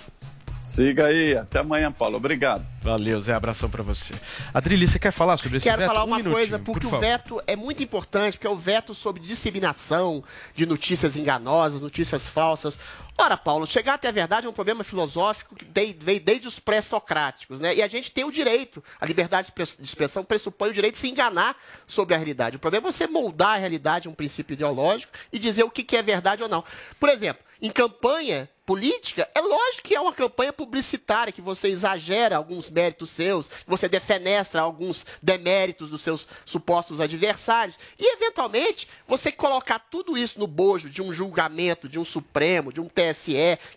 Siga aí. Até amanhã, Paulo. Obrigado. Valeu, Zé. Abração para você. Adrilho, você quer falar sobre esse Quero veto? falar um uma coisa, porque por o veto é muito importante, porque é o veto sobre disseminação de notícias enganosas, notícias falsas. Ora, Paulo, chegar até a verdade é um problema filosófico que veio desde os pré-socráticos, né? E a gente tem o direito, a liberdade de expressão pressupõe o direito de se enganar sobre a realidade. O problema é você moldar a realidade um princípio ideológico e dizer o que é verdade ou não. Por exemplo, em campanha política, é lógico que é uma campanha publicitária, que você exagera alguns méritos seus, você defenestra alguns deméritos dos seus supostos adversários, e eventualmente você colocar tudo isso no bojo de um julgamento, de um Supremo, de um TSE,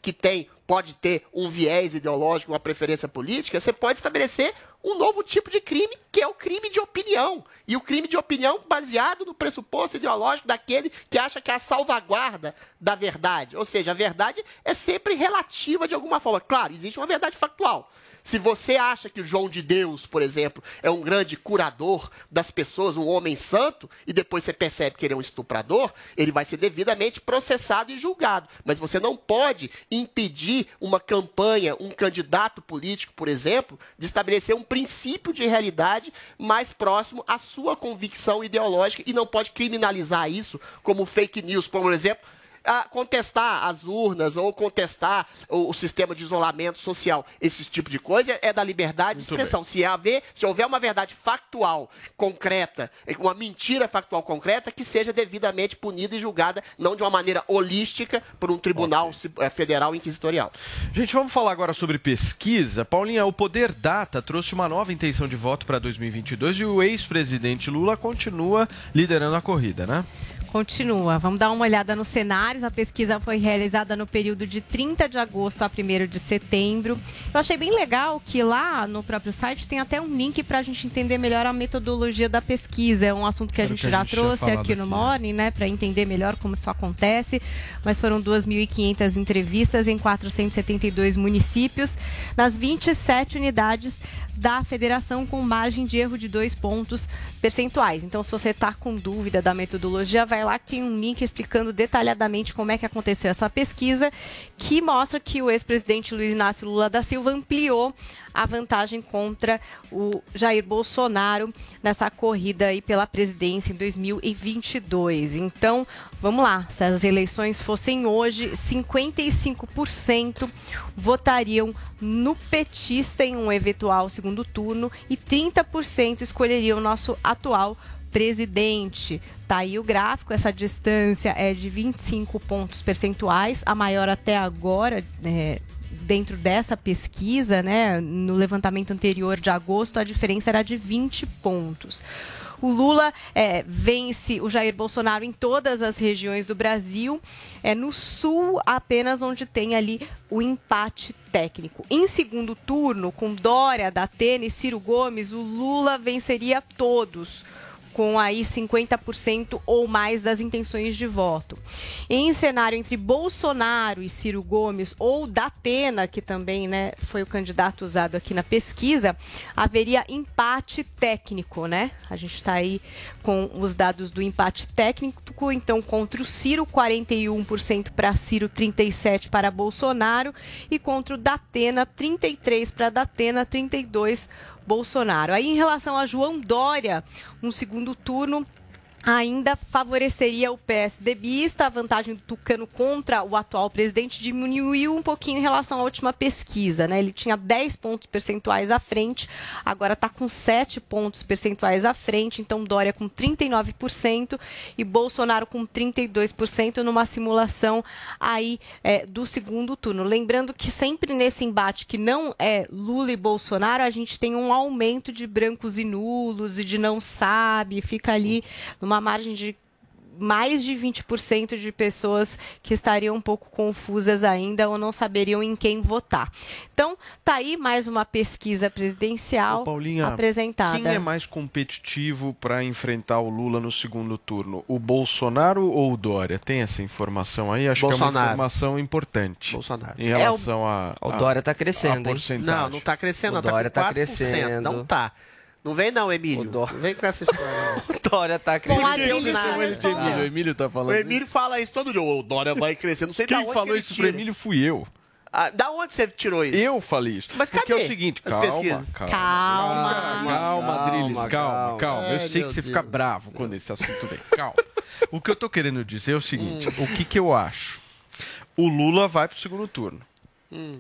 que tem pode ter um viés ideológico, uma preferência política, você pode estabelecer um novo tipo de crime, que é o crime de opinião. E o crime de opinião baseado no pressuposto ideológico daquele que acha que é a salvaguarda da verdade. Ou seja, a verdade é sempre relativa de alguma forma. Claro, existe uma verdade factual. Se você acha que o João de Deus, por exemplo, é um grande curador das pessoas, um homem santo, e depois você percebe que ele é um estuprador, ele vai ser devidamente processado e julgado. Mas você não pode impedir uma campanha, um candidato político, por exemplo, de estabelecer um princípio de realidade mais próximo à sua convicção ideológica e não pode criminalizar isso como fake news, por exemplo, contestar as urnas ou contestar o, o sistema de isolamento social, esse tipo de coisa é da liberdade de expressão. Se haver, se houver uma verdade factual concreta, uma mentira factual concreta, que seja devidamente punida e julgada, não de uma maneira holística por um tribunal ci- eh, federal inquisitorial. Gente, vamos falar agora sobre pesquisa. Paulinha, o Poder Data trouxe uma nova intenção de voto para 2022 e o ex-presidente Lula continua liderando a corrida, né? Continua. Vamos dar uma olhada nos cenários. A pesquisa foi realizada no período de 30 de agosto a 1 de setembro. Eu achei bem legal que lá no próprio site tem até um link para a gente entender melhor a metodologia da pesquisa. É um assunto que a gente que a já gente tinha trouxe aqui no aqui, Morning, né, para entender melhor como isso acontece. Mas foram 2.500 entrevistas em 472 municípios, nas 27 unidades da federação com margem de erro de dois pontos percentuais. Então, se você está com dúvida da metodologia, vai lá que tem um link explicando detalhadamente como é que aconteceu essa pesquisa, que mostra que o ex-presidente Luiz Inácio Lula da Silva ampliou a vantagem contra o Jair Bolsonaro nessa corrida aí pela presidência em 2022. Então, vamos lá, se as eleições fossem hoje, 55% votariam no petista em um eventual segundo turno e 30% escolheriam o nosso atual presidente. Tá aí o gráfico, essa distância é de 25 pontos percentuais, a maior até agora, é, dentro dessa pesquisa, né? No levantamento anterior de agosto, a diferença era de 20 pontos. O Lula é, vence o Jair Bolsonaro em todas as regiões do Brasil. É no sul apenas onde tem ali o empate técnico. Em segundo turno, com Dória, Datena e Ciro Gomes, o Lula venceria todos com aí 50% ou mais das intenções de voto. Em cenário entre Bolsonaro e Ciro Gomes ou Datena, que também né, foi o candidato usado aqui na pesquisa, haveria empate técnico, né? A gente está aí com os dados do empate técnico, então contra o Ciro 41% para Ciro, 37 para Bolsonaro e contra o Datena 33 para Datena, 32 Bolsonaro. Aí, em relação a João Dória, um segundo turno ainda favoreceria o PSDBista. A vantagem do Tucano contra o atual presidente diminuiu um pouquinho em relação à última pesquisa. Né? Ele tinha 10 pontos percentuais à frente, agora está com 7 pontos percentuais à frente. Então, Dória com 39% e Bolsonaro com 32% numa simulação aí é, do segundo turno. Lembrando que sempre nesse embate que não é Lula e Bolsonaro, a gente tem um aumento de brancos e nulos e de não sabe, fica ali numa margem de mais de 20% de pessoas que estariam um pouco confusas ainda ou não saberiam em quem votar. Então, tá aí mais uma pesquisa presidencial Paulinha, apresentada. Quem é mais competitivo para enfrentar o Lula no segundo turno? O Bolsonaro ou o Dória? Tem essa informação aí? Acho que é uma Bolsonaro. informação importante. Bolsonaro. Em É o- relação a. O a- Dória tá crescendo, a. Não, não tá crescendo, O. Tá Dória com tá 4%. crescendo. Não tá. Não vem não, Emílio. Não vem com essa história. não. O Dória tá crescendo. Adriles chama ele de Emílio? O Emílio tá falando O Emílio fala isso todo dia. O Dória vai crescer. Não sei da Quem onde falou que isso tira. pro Emílio fui eu. Ah, da onde você tirou isso? Eu falei isso. Mas Porque cadê é o seguinte, as calma, pesquisas? calma. Calma. Calma, Calma, Adriles, calma, calma. calma. Eu Ai, sei que você Deus. fica bravo quando esse assunto vem. Calma. O que eu tô querendo dizer é o seguinte: Hum. o que, que eu acho? O Lula vai pro segundo turno.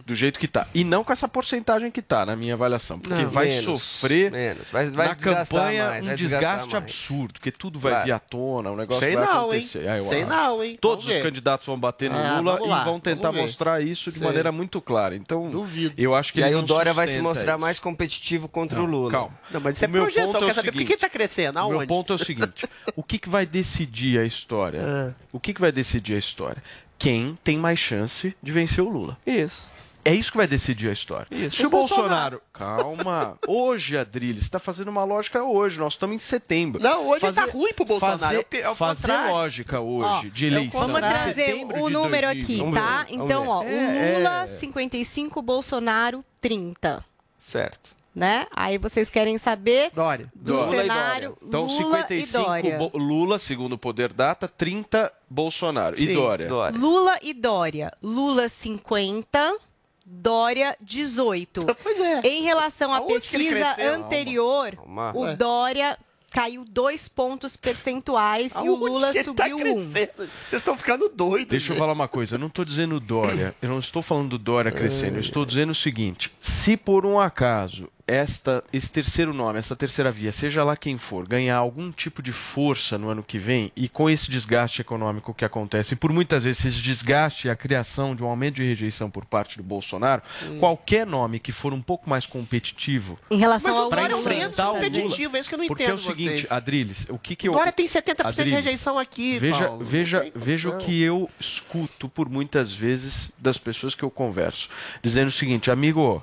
Do jeito que tá. E não com essa porcentagem que tá, na minha avaliação. Porque Não, vai menos, sofrer menos. Vai- vai na campanha mais, um desgaste absurdo, porque tudo vai Claro. vir à tona, o negócio Sei vai não, acontecer. hein? Ah, Sei acho. não, hein? Todos Vamos os ver. candidatos vão bater no Ah, Lula e vão tentar mostrar isso de Sei. maneira muito clara. Então, Duvido. eu acho que E aí o Dória vai se mostrar isso. mais competitivo contra Não, o Lula. Calma. Não, mas isso é O meu projeção. ponto é Quer o saber por que seguinte. que tá crescendo? O meu ponto é o seguinte: o que, que vai decidir a história? Ah. O que, que vai decidir a história? Quem tem mais chance de vencer o Lula? Isso. É isso que vai decidir a história. Isso. Se o O Bolsonaro. Bolsonaro. Calma. Hoje, Adrilles, está fazendo uma lógica hoje. Nós estamos em setembro. Não, hoje tá ruim pro Bolsonaro. Fazer, É o é o fazer contrário. lógica hoje Ó, de é eleição. Vamos trazer o número 2020. aqui, Vamos tá? ver, Então, ó, o Lula é. 55, Bolsonaro 30, Certo. Né? Aí vocês querem saber Dória. do Dória. cenário Então, Lula 55 e Dória. Bo- Lula, segundo o Poder Data, 30 Bolsonaro. E Sim, Dória? Dória. Lula e Dória. Lula 50, Dória 18. Pois é. Em relação à Aonde pesquisa anterior, Calma. o Ué. Dória caiu dois pontos percentuais e o Aonde Lula tá subiu um. crescendo? Vocês estão ficando doidos. Deixa eu falar uma coisa, eu não estou dizendo Dória, eu não estou falando do Dória crescendo, eu estou dizendo o seguinte: se por um acaso esta, esse terceiro nome, essa terceira via, seja lá quem for, ganhar algum tipo de força no ano que vem, e com esse desgaste econômico que acontece, e por muitas vezes esse desgaste e a criação de um aumento de rejeição por parte do Bolsonaro, qualquer nome que for um pouco mais competitivo. Em relação ao Dória é um Lula. menos enfrentar o Lula. competitivo, é isso que eu não Porque entendo é o seguinte, vocês. Adriles, o que, que eu. Dória tem 70% de Adriles, rejeição aqui, Veja, Paulo. Veja, veja o que eu escuto por muitas vezes das pessoas que eu converso, dizendo o seguinte, amigo,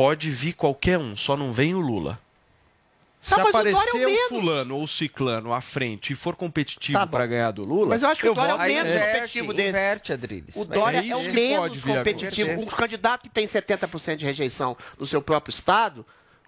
pode vir qualquer um, só não vem o Lula. Se Tá, o é o aparecer o, menos. fulano ou o ciclano à frente e for competitivo Tá para ganhar do Lula, Mas eu acho que o Dória é o menos nele. competitivo desse. Inverte, Adriles. O Dória é é, o menos competitivo. Um candidato que tem 70% de rejeição no seu próprio estado,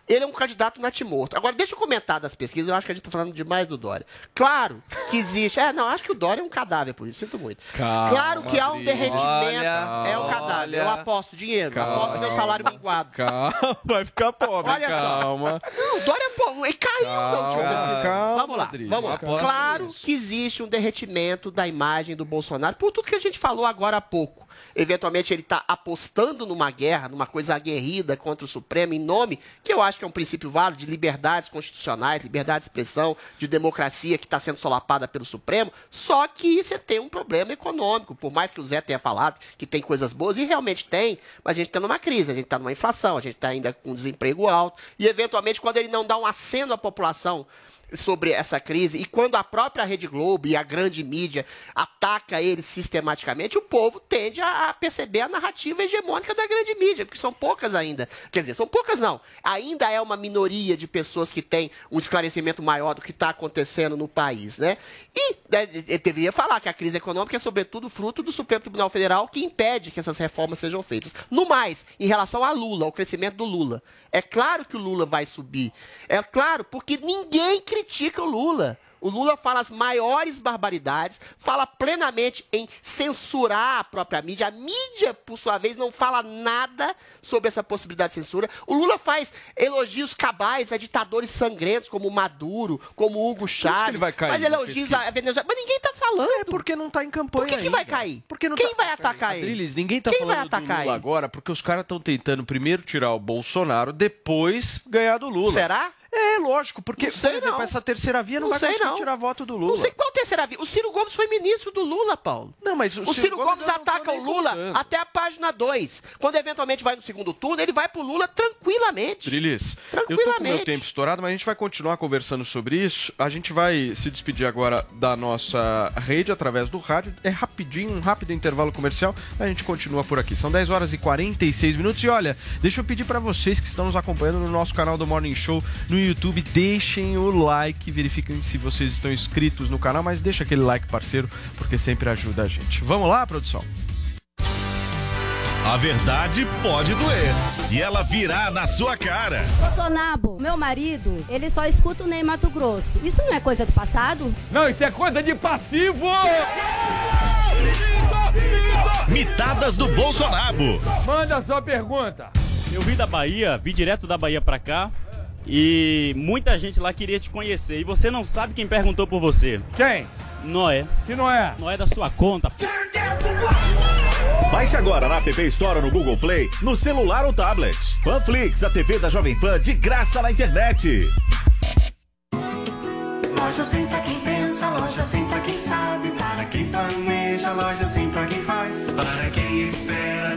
ele é um candidato natimorto. Agora, deixa eu comentar das pesquisas, eu acho que a gente está falando demais do Dória. Claro que existe. É, não, acho que o Dória é um cadáver, por isso, sinto muito. Calma, claro que há um derretimento. Olha, é um cadáver. Eu olha. aposto dinheiro, Calma. aposto meu salário minguado. Calma, vai ficar pobre, Olha só. calma. Não, o Dória pô, ele caiu na última Calma, pesquisa. calma, vamos lá, vamos lá. Claro nisso. que existe um derretimento da imagem do Bolsonaro por tudo que a gente falou agora há pouco. Eventualmente ele está apostando numa guerra, numa coisa aguerrida contra o Supremo, em nome, que eu acho que é um princípio válido, de liberdades constitucionais, liberdade de expressão, de democracia que está sendo solapada pelo Supremo. Só que você tem um problema econômico, por mais que o Zé tenha falado que tem coisas boas, e realmente tem, mas a gente está numa crise, a gente está numa inflação, a gente está ainda com desemprego alto, e eventualmente quando ele não dá um aceno à população sobre essa crise e quando a própria Rede Globo e a grande mídia ataca ele sistematicamente, o povo tende a a perceber a narrativa hegemônica da grande mídia, porque são poucas ainda. Quer dizer, são poucas não. Ainda é uma minoria de pessoas que têm um esclarecimento maior do que está acontecendo no país, né? E né, eu deveria falar que a crise econômica é sobretudo fruto do Supremo Tribunal Federal que impede que essas reformas sejam feitas. No mais, em relação a Lula, ao crescimento do Lula, é claro que o Lula vai subir. É claro, porque ninguém critica o Lula. O Lula fala as maiores barbaridades, fala plenamente em censurar a própria mídia. A mídia, por sua vez, não fala nada sobre essa possibilidade de censura. O Lula faz elogios cabais a ditadores sangrentos, como Maduro, como Hugo Chávez. ele vai cair faz na elogios a Venezuela. Mas ninguém tá falando. É porque não tá em campanha Por que, que vai cair? Porque não Quem tá- vai atacar ele? Adriles, ninguém tá Quem falando vai atacar do Lula ele? agora porque os caras estão tentando primeiro tirar o Bolsonaro, depois ganhar do Lula. Será? É, lógico, porque, Não sei, por exemplo, não. essa terceira via não, Não vai sei, não. tirar voto do Lula. Não sei qual terceira via. O Ciro Gomes foi ministro do Lula, Paulo. Não, mas o o Ciro, Ciro Gomes Gomes ataca o Lula contando. até a página 2. Quando eventualmente vai no segundo turno, ele vai pro Lula tranquilamente. Trilis, eu tô com meu Tranquilamente. tempo estourado, mas a gente vai continuar conversando sobre isso. A gente vai se despedir agora da nossa rede através do rádio. É rapidinho, um rápido intervalo comercial. A gente continua por aqui. São 10 horas e 46 minutos. E olha, deixa eu pedir para vocês que estão nos acompanhando no nosso canal do Morning Show no YouTube, deixem o like, verifiquem se vocês estão inscritos no canal, mas deixa aquele like parceiro, porque sempre ajuda a gente. Vamos lá, produção? A verdade pode doer. E ela virá na sua cara. Bolsonaro, meu marido, ele só escuta o Ney Mato Grosso. Isso não é coisa do passado? Não, isso é coisa de passivo! Mitadas do Bolsonaro. Manda a sua pergunta. Eu vim da Bahia, vim direto da Bahia pra cá e muita gente lá queria te conhecer. E você não sabe quem perguntou por você. Quem? Noé. Que não é? Noé da sua conta. Baixe agora na App Store ou no Google Play, no celular ou tablet. Panflix, a TV da Jovem Pan de graça na internet. Loja sem pra quem pensa, loja sem pra quem sabe, para quem planeja, loja sem pra quem faz, para quem espera,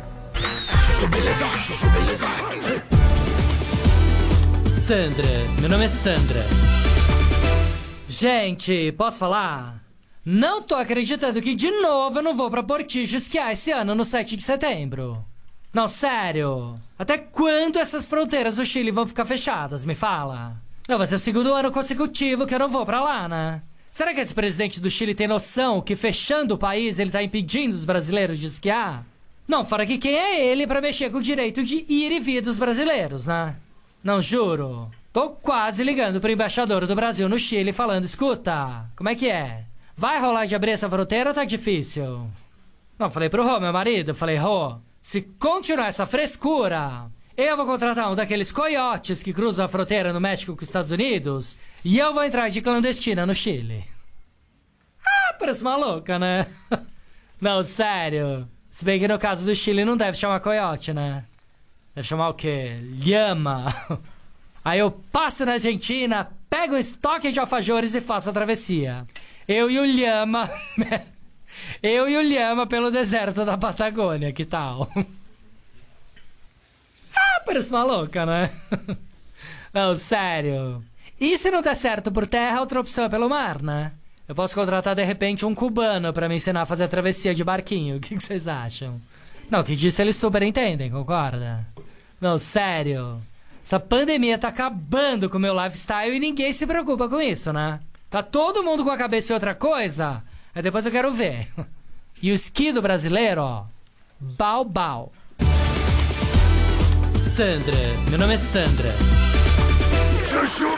Sandra, meu nome é Sandra. Gente, posso falar? Não tô acreditando que de novo eu não vou pra Portijo esquiar esse ano no 7 de setembro. Não, sério. Até quando essas fronteiras do Chile vão ficar fechadas, me fala? Não, vai ser o segundo ano consecutivo que eu não vou pra lá, né? Será que esse presidente do Chile tem noção que fechando o país ele tá impedindo os brasileiros de esquiar? Não, fora que quem é ele pra mexer com o direito de ir e vir dos brasileiros, né? Não, juro. Tô quase ligando pro embaixador do Brasil no Chile falando, escuta, como é que é? Vai rolar de abrir essa fronteira ou tá difícil? Não, falei pro Rô, meu marido, falei, Rô, se continuar essa frescura, eu vou contratar um daqueles coiotes que cruzam a fronteira no México com os Estados Unidos e eu vou entrar de clandestina no Chile. Ah, parece maluca, né? Não, sério. Se bem que no caso do Chile não deve chamar coiote, né? Deve chamar o quê? Lhama. Aí eu passo na Argentina, pego um estoque de alfajores e faço a travessia. Eu e o Lhama. Eu e o Lhama pelo deserto da Patagônia, que tal? Ah, parece maluca, né? Não, sério. E se não der certo por terra, outra opção é pelo mar, né? Eu posso contratar de repente um cubano pra me ensinar a fazer a travessia de barquinho. O que vocês acham? Não, que disso eles super entendem, concorda? Não, sério. Essa pandemia tá acabando com o meu lifestyle e ninguém se preocupa com isso, né? Tá todo mundo com a cabeça em outra coisa? Aí depois eu quero ver. E o esqui do brasileiro, ó. Bau, bau. Sandra, meu nome é Sandra. Chuchu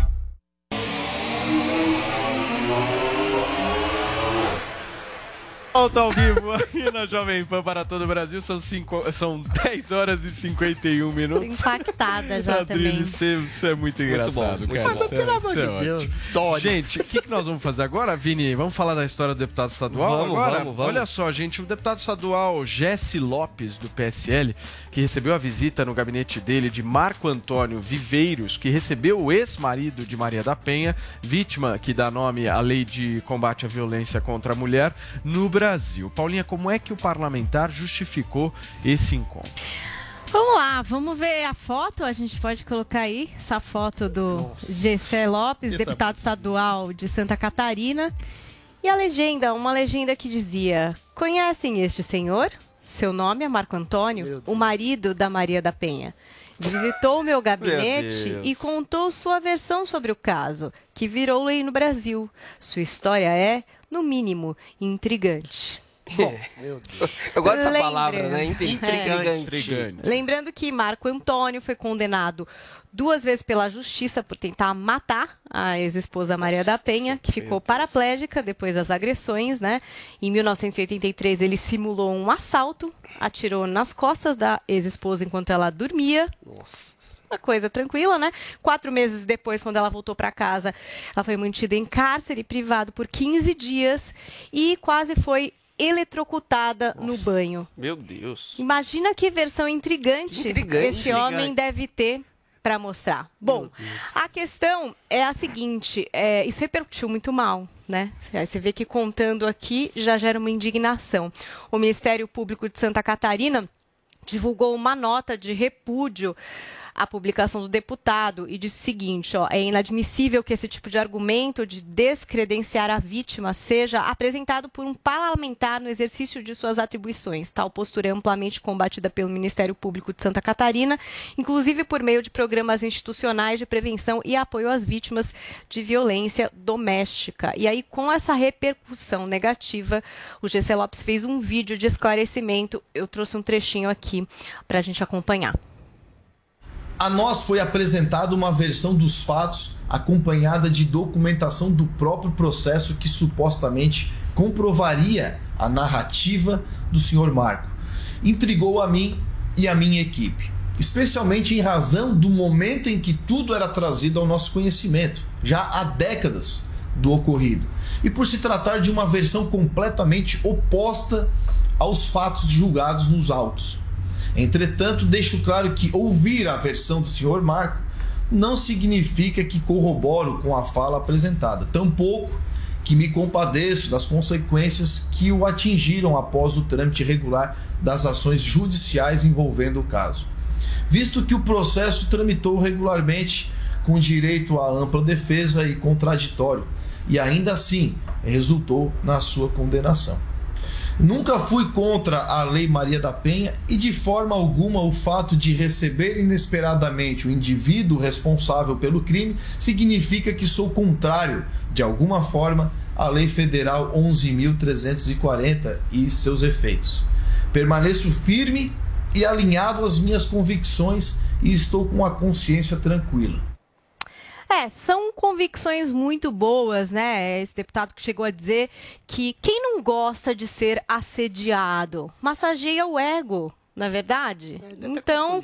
Volta ao vivo aqui na Jovem Pan para todo o Brasil. São, cinco, são 10 horas e 51 minutos. Impactada já também. Adriles, você, você é muito engraçado, bom, muito cara. bom. Você é- Pelo amor é de. Deus, dói. Gente, o que, que nós vamos fazer agora, Vini? Vamos falar da história do deputado estadual Vamos, agora? vamos, vamos. Olha só, gente, o deputado estadual Jesse Lopes, do PSL, que recebeu a visita no gabinete dele de Marco Antônio Viveiros, que recebeu o ex-marido de Maria da Penha, vítima que dá nome à lei de combate à violência contra a mulher no Brasil. Paulinha, como é que o parlamentar justificou esse encontro? Vamos lá, vamos ver a foto. A gente pode colocar aí essa foto do Gessé Lopes, deputado estadual de Santa Catarina. E a legenda, uma legenda que dizia: Conhecem este senhor? Seu nome é Marco Antônio, o marido da Maria da Penha. Visitou o meu gabinete Deus. e contou sua versão sobre o caso, que virou lei no Brasil. Sua história é, no mínimo, intrigante. Bom, Eu gosto dessa palavra, né? Intri- É. Intrigante. Lembrando que Marco Antônio foi condenado duas vezes pela justiça por tentar matar a ex-esposa Maria da Penha, que ficou paraplégica depois das agressões, né? Em 1983 ele simulou um assalto, atirou nas costas da ex-esposa enquanto ela dormia. Uma coisa tranquila, né? Quatro meses depois, quando ela voltou para casa, ela foi mantida em cárcere privado por 15 dias e quase foi eletrocutada no banho. Meu Deus. Imagina que versão intrigante, Intrigante. esse homem deve ter para mostrar. Bom, a questão é a seguinte: é, isso repercutiu muito mal. Né? Você vê que contando aqui já gera uma indignação. O Ministério Público de Santa Catarina divulgou uma nota de repúdio à publicação do deputado e disse o seguinte: ó, é inadmissível que esse tipo de argumento de descredenciar a vítima seja apresentado por um parlamentar no exercício de suas atribuições. Tal postura é amplamente combatida pelo Ministério Público de Santa Catarina, inclusive por meio de programas institucionais de prevenção e apoio às vítimas de violência doméstica. E aí, com essa repercussão negativa, o GC Lopes fez um vídeo de esclarecimento. Eu trouxe um trechinho aqui para a gente acompanhar. A nós foi apresentada uma versão dos fatos acompanhada de documentação do próprio processo que supostamente comprovaria a narrativa do Sr. Marco. Intrigou a mim e a minha equipe, especialmente em razão do momento em que tudo era trazido ao nosso conhecimento, já há décadas do ocorrido, e por se tratar de uma versão completamente oposta aos fatos julgados nos autos. Entretanto, deixo claro que ouvir a versão do Sr. Marco não significa que corroboro com a fala apresentada, tampouco que me compadeço das consequências que o atingiram após o trâmite regular das ações judiciais envolvendo o caso. Visto que o processo tramitou regularmente com direito à ampla defesa e contraditório, e ainda assim resultou na sua condenação. Nunca fui contra a Lei Maria da Penha e de forma alguma o fato de receber inesperadamente o indivíduo responsável pelo crime significa que sou contrário, de alguma forma, à Lei Federal 11.340 e seus efeitos. Permaneço firme e alinhado às minhas convicções e estou com a consciência tranquila. É, são convicções muito boas, né? Esse deputado que chegou a dizer que quem não gosta de ser assediado massageia o ego, na é verdade? então,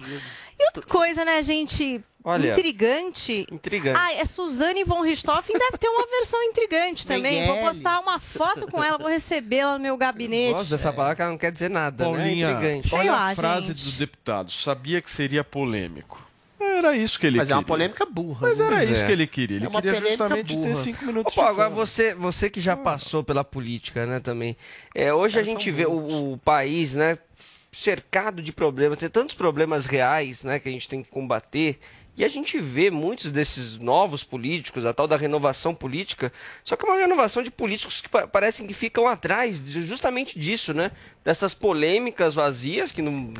e outra coisa, né, gente? Olha, intrigante. intrigante. Ah, é Suzane von Richthofen deve ter uma versão intrigante também. Vou postar uma foto com ela, vou recebê-la no meu gabinete. Gosto dessa palavra que ela não quer dizer nada, Paulinha, né? Intrigante. olha lá, a frase gente. do deputado. Sabia que seria polêmico. Era isso que ele Mas é queria. uma polêmica burra. Mas né? era isso é. que ele queria. Ele É uma queria justamente ter burra. cinco minutos Pô, de agora você, você que já passou pela política, né, também. É, hoje a gente vê o, o país, né, cercado de problemas, tem tantos problemas reais, né, que a gente tem que combater. E a gente vê muitos desses novos políticos, a tal da renovação política, só que é uma renovação de políticos que pa- parecem que ficam atrás justamente disso, né? Dessas polêmicas vazias que não.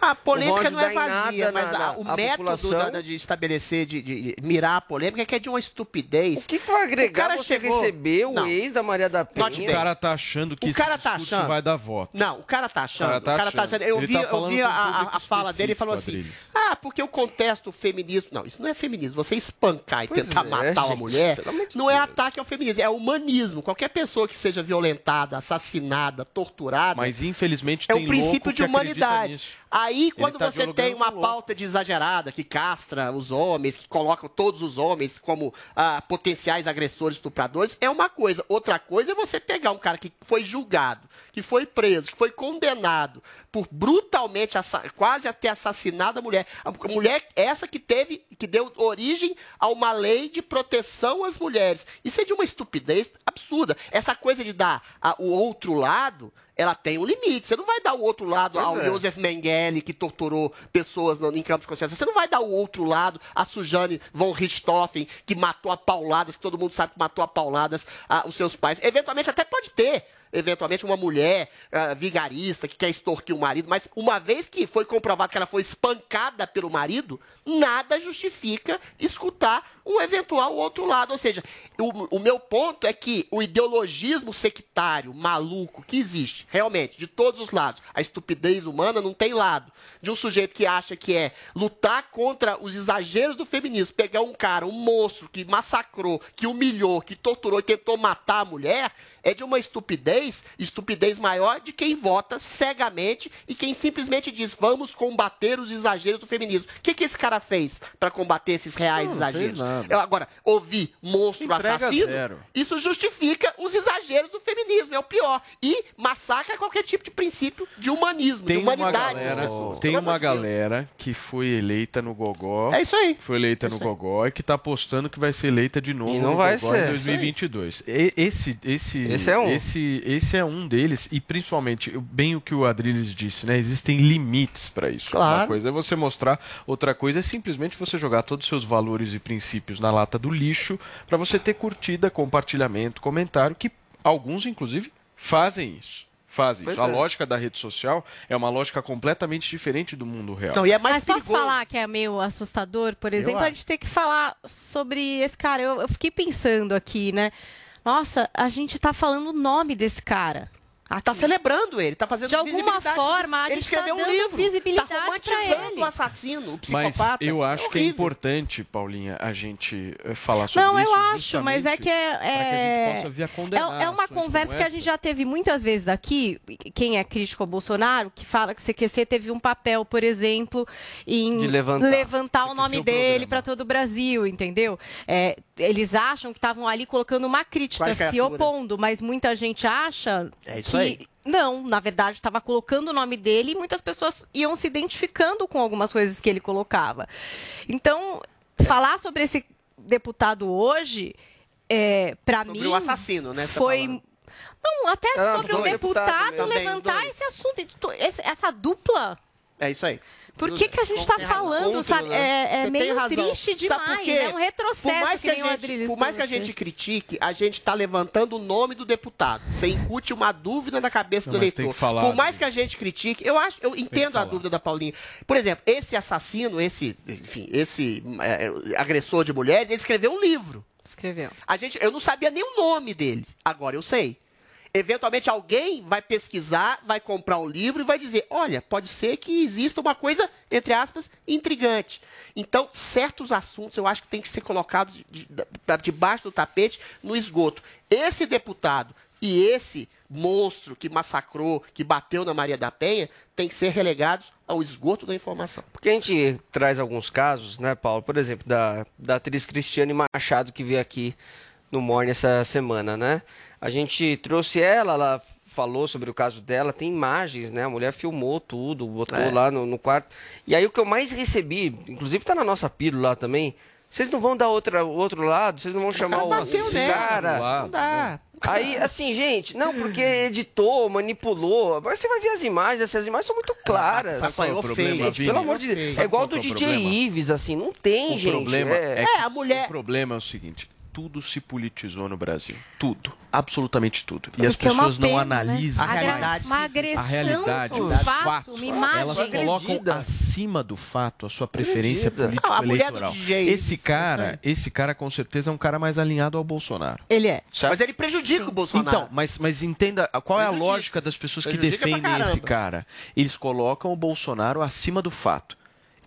A polêmica não, vão é vazia, mas na- a- o a método população. da- de estabelecer, de, de- mirar a polêmica é que é de uma estupidez. O que, que vai agregar cara você chegou- receber o Não. ex da Maria da Penha? O cara tá achando que O cara esse tá achando- vai dar voto. Não, o cara tá achando. O cara tá o cara tá achando. achando. Eu vi, tá eu vi a, a- fala dele e falou assim: específico, Ah, porque eu contesto o feminismo. Não, isso não é feminismo. Você espancar e Pois tentar é, matar uma gente, mulher amor de não é ataque ao feminismo, é humanismo. Qualquer pessoa que seja violentada, assassinada, torturada. Mas infelizmente É tem um princípio louco de humanidade. Aí, quando tá você tem uma pauta de exagerada que castra os homens, que coloca todos os homens como ah, potenciais agressores, estupradores, é uma coisa. Outra coisa é você pegar um cara que foi julgado, que foi preso, que foi condenado por brutalmente, quase até assassinado a mulher. A mulher essa que teve, que deu origem a uma lei de proteção às mulheres. Isso é de uma estupidez absurda. Essa coisa de dar ah, o outro lado ela tem um limite. Você não vai dar o outro lado Pois ao é. Joseph Mengele, que torturou pessoas no, em campos de consciência. Você não vai dar o outro lado a Sujane von Richthofen, que matou a pauladas, que todo mundo sabe que matou a pauladas ah, os seus pais. Eventualmente até pode ter. Eventualmente, uma mulher ah, vigarista que quer extorquir o marido, mas uma vez que foi comprovado que ela foi espancada pelo marido, nada justifica escutar um eventual outro lado. Ou seja, o, o meu ponto é que o ideologismo sectário, maluco, que existe, realmente, de todos os lados, a estupidez humana não tem lado. De um sujeito que acha que é lutar contra os exageros do feminismo, pegar um cara, um monstro que massacrou, que humilhou, que torturou e tentou matar a mulher, é de uma estupidez estupidez maior de quem vota cegamente e quem simplesmente diz vamos combater os exageros do feminismo. O que, que esse cara fez para combater esses reais Não, exageros? nada. Eu, agora, ouvir monstro Entrega assassino, zero. isso justifica os exageros do feminismo, é o pior. E massacra qualquer tipo de princípio de humanismo, Tem de uma humanidade das galera, pessoas. tem uma galera que foi eleita no Gogó. É isso aí. Foi eleita no Gogó e que tá apostando que vai ser eleita de novo E não no vai Gogó ser. em 2022. E- Esse, esse, Esse é um. Esse, esse é um deles e principalmente bem o que o Adriles disse, né? Existem limites para isso. Claro. Uma coisa é você mostrar, outra coisa é simplesmente você jogar todos os seus valores e princípios na lata do lixo para você ter curtida, compartilhamento, comentário que alguns inclusive fazem isso. Fazem Pois isso. A é. lógica da rede social é uma lógica completamente diferente do mundo real. Não, e é Mas posso falar que é meio assustador, por exemplo, a gente ter que falar sobre esse cara. Eu, eu fiquei pensando aqui, né? Nossa, a gente tá falando o nome desse cara. Tá celebrando ele, tá fazendo De alguma forma, a ele gente escreveu tá um livro, visibilidade tá romantizando o assassino, o Mas psicopata. eu acho que é importante, Paulinha, a gente eh, falar sobre Não, isso. eu acho, mas é que é. para que a é... gente possa vir a condenar É, é uma conversa que a gente já teve muitas vezes aqui. Quem é crítico ao Bolsonaro, que fala que o CQC teve um papel, por exemplo, em De levantar. o nome é dele para todo o Brasil, entendeu? É, eles acham que estavam ali colocando uma crítica, Qual se criatura? opondo, mas muita gente acha É isso que. Aí. Não, na verdade, estava colocando o nome dele e muitas pessoas iam se identificando com algumas coisas que ele colocava. Então, falar sobre esse deputado hoje, é, para mim. Sobre o assassino, né? tá Foi. falando. Não, até Ah, sobre o deputado os levantar esse assunto. Essa dupla. É isso aí. Por que, que a gente está falando, sabe? né? É, é meio triste demais. É um retrocesso Por mais que, a nem o gente, Adriles por mais que a gente critique, a gente está levantando o nome do deputado. Você incute uma dúvida na cabeça Não, do eleitor. que falar, por mais né? que a gente critique, eu acho, eu entendo a dúvida da Paulinha. Por exemplo, esse assassino, esse, enfim, esse é, agressor de mulheres, ele escreveu um livro. Escreveu. A gente, eu não sabia nem o nome dele. Agora eu sei. Eventualmente alguém vai pesquisar, vai comprar o livro e vai dizer: olha, pode ser que exista uma coisa, entre aspas, intrigante. Então, certos assuntos eu acho que tem que ser colocados de- de- debaixo do tapete, no esgoto. Esse deputado e esse monstro que massacrou, que bateu na Maria da Penha, tem que ser relegados ao esgoto da informação. Porque a gente traz alguns casos, né, Paulo? Por exemplo, da, da atriz Cristiane Machado, que veio aqui no Morning essa semana, né? A gente trouxe ela, ela falou sobre o caso dela, tem imagens, né? A mulher filmou tudo, botou É. lá no, no quarto. E aí o que eu mais recebi, inclusive tá na nossa pílula lá também, vocês não vão dar outra, o outro lado? Vocês não vão chamar o, bateu nela, cara? Não dá. Aí, assim, gente, não, porque editou, manipulou. Mas você vai ver as imagens, essas imagens são muito claras. Sabe qual é o o problema? Gente, Vini? pelo amor de Deus. É igual do é o DJ problema? Ives, assim, não tem, O gente. problema é... é, É, a mulher- O problema é o seguinte: tudo se politizou no Brasil. Tudo. Absolutamente tudo. E as é pessoas não pena, né? analisam A Agra- realidade. Uma agressão, a realidade, os fato, imagem. Elas Agredida. colocam acima do fato a sua preferência política a eleitoral. Esse cara, esse cara com certeza é um cara mais alinhado ao Bolsonaro. Ele é. certo? Mas ele prejudica o Bolsonaro. Então, mas, mas entenda qual é a Prejudica. lógica das pessoas que Prejudica pra defendem esse cara. Eles colocam o Bolsonaro acima do fato.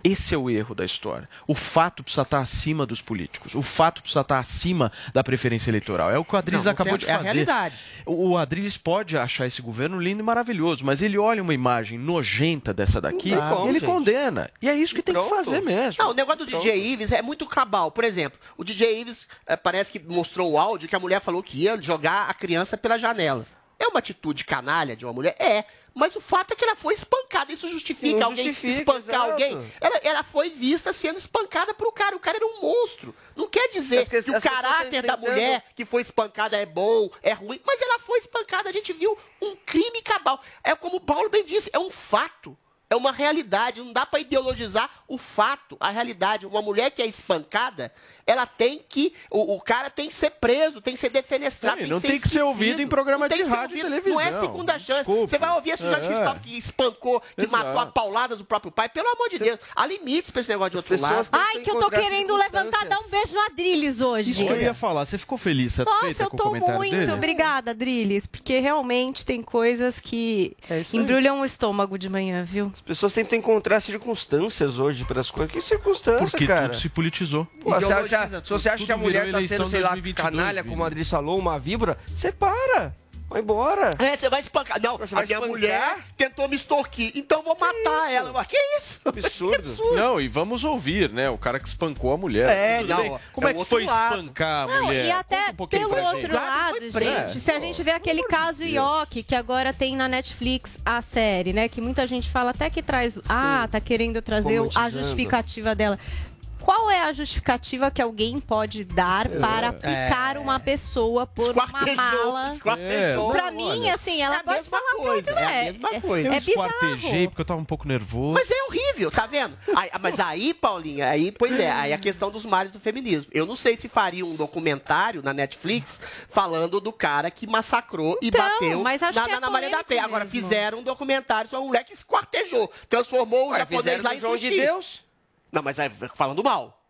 Esse é o erro da história. O fato precisa estar acima dos políticos. O fato precisa estar acima da preferência eleitoral. É o que o Adriles Não, não acabou tem- de é a fazer. realidade. O, o Adriles pode achar esse governo lindo e maravilhoso, mas ele olha uma imagem nojenta dessa daqui Não e ele gente. condena. E é isso que tem que Pronto. fazer mesmo. Não, o negócio do DJ Ives é muito cabal. Por exemplo, o DJ Ives eh, parece que mostrou o áudio que a mulher falou que ia jogar a criança pela janela. É uma atitude canalha de uma mulher? É. Mas o fato é que ela foi espancada. Isso justifica Não alguém justifica, espancar exato. alguém? Ela, ela foi vista sendo espancada por o cara. O cara era um monstro. Não quer dizer que- que, o caráter da mulher que foi espancada é bom, é ruim. Mas ela foi espancada. A gente viu um crime cabal. É como o Paulo bem disse, é um fato. É uma realidade, não dá para ideologizar o fato, a realidade. Uma mulher que é espancada, ela tem que. O, o cara tem que ser preso, tem que ser defenestrado. Não, tem não que tem ser que ser ouvido em programa tem de que ser rádio e ouvido. Não é televisão. segunda chance. Desculpe. Você vai ouvir esse sujeito É. que que espancou, que Exato. matou a pauladas do próprio pai. Pelo amor de Deus, há limites pra esse negócio de outro lado. Ai, que eu tô querendo levantar, dar um beijo no Adriles hoje. Isso que eu ia falar. Você ficou feliz, satisfeita Nossa, eu com o tô muito dele? obrigada, Adriles, porque realmente tem coisas que É embrulham o estômago de manhã, viu? As pessoas tentam encontrar circunstâncias hoje para as coisas. Que circunstância, Porque cara? tudo se politizou. Pô, você Ideologiza acha- se você acha Tudo que a mulher tá eleição sendo, sei lá, 2022, canalha, como a Adri falou, uma víbora, você para. Vai embora. É, você vai espancar. Não, Você a minha espancar? mulher tentou me extorquir, então vou matar ela. Mas Que isso? Absurdo. Não, e vamos ouvir, né? O cara que espancou a mulher. É, Tudo não, bem. Como é é, que foi lado. espancar a Não, mulher? e até um pelo outro gente. lado, gente, se a gente vê aquele caso Ioki, que agora tem na Netflix a série, né? Que muita gente fala até que traz. Ah, tá querendo trazer a justificativa dela. Qual é a justificativa que alguém pode dar para picar uma pessoa por uma mala? esquartejou. Pra Olha, mim, assim, ela é a pode mesma falar coisa, coisa, é a é, mesma é- coisa. Eu É esquartejei porque eu tava um pouco nervoso. Mas é horrível, tá vendo? Aí- mas aí, Paulinha, aí, pois é, aí a questão dos males do feminismo. Eu não sei se faria um documentário na Netflix falando do cara que massacrou e Então, bateu mas acho na, que é na, na Maria da Penha. Agora, fizeram um documentário sobre um moleque que esquartejou, transformou o Ué, japonês lá em João sushi. de Deus. Não, mas é falando mal.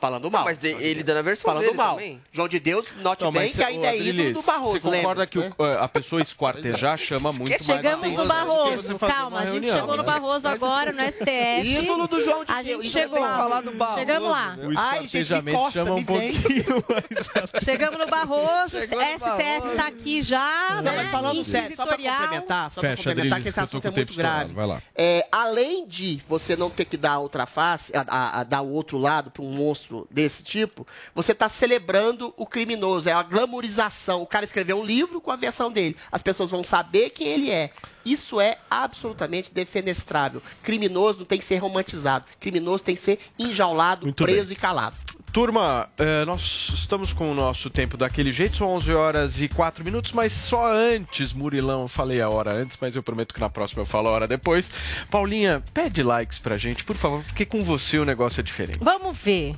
Falando mal. Mas de- ele dando a versão Falando dele mal. também. João de Deus, note Não, bem que ainda é ídolo do Barroso, Você concorda lembra, que o- né? a pessoa esquartejar chama muito mais Chegamos no Barroso, calma, a gente chegou no né? Barroso agora, no STF. Ídolo do João de A Deus. gente Isso chegou. Barroso, Chegamos lá. O Ai, gente, esquartejamento chama um pouquinho mais Chegamos no Barroso, STF Barroso. tá aqui já, Não, né? mas falando sério, só pra complementar, só pra Fecha, complementar Adriles, que esse assunto é o muito grave. Vai lá. É, além de você não ter que dar a outra face, a, a- a dar o outro lado para um monstro desse tipo, você está celebrando o criminoso, é a glamorização. O cara escreveu um livro com a versão dele. As pessoas vão saber quem ele é. Isso é absolutamente defenestrável. Criminoso não tem que ser romantizado. Criminoso tem que ser enjaulado, Muito preso bem. e calado. Turma, eh, nós estamos com o nosso tempo daquele jeito, são 11 horas e 4 minutos, mas só antes, Murilão, falei a hora antes, mas eu prometo que na próxima eu falo a hora depois. Paulinha, pede likes pra gente, por favor, porque com você o negócio é diferente. Vamos ver.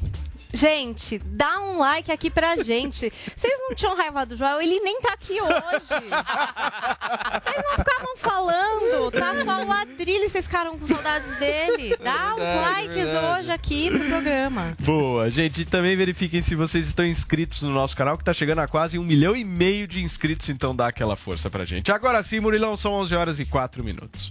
Gente, dá um like aqui pra gente. Vocês não tinham raiva do Joel? Ele nem tá aqui hoje. Vocês não ficavam falando. Tá só o Adrilho, vocês ficaram com saudades dele. Dá os verdade, likes verdade. hoje aqui pro programa. Boa, gente, e também verifiquem se vocês estão inscritos no nosso canal, que tá chegando a quase um milhão e meio de inscritos, então dá aquela força pra gente. Agora sim, Murilão, são 11 horas e 4 minutos.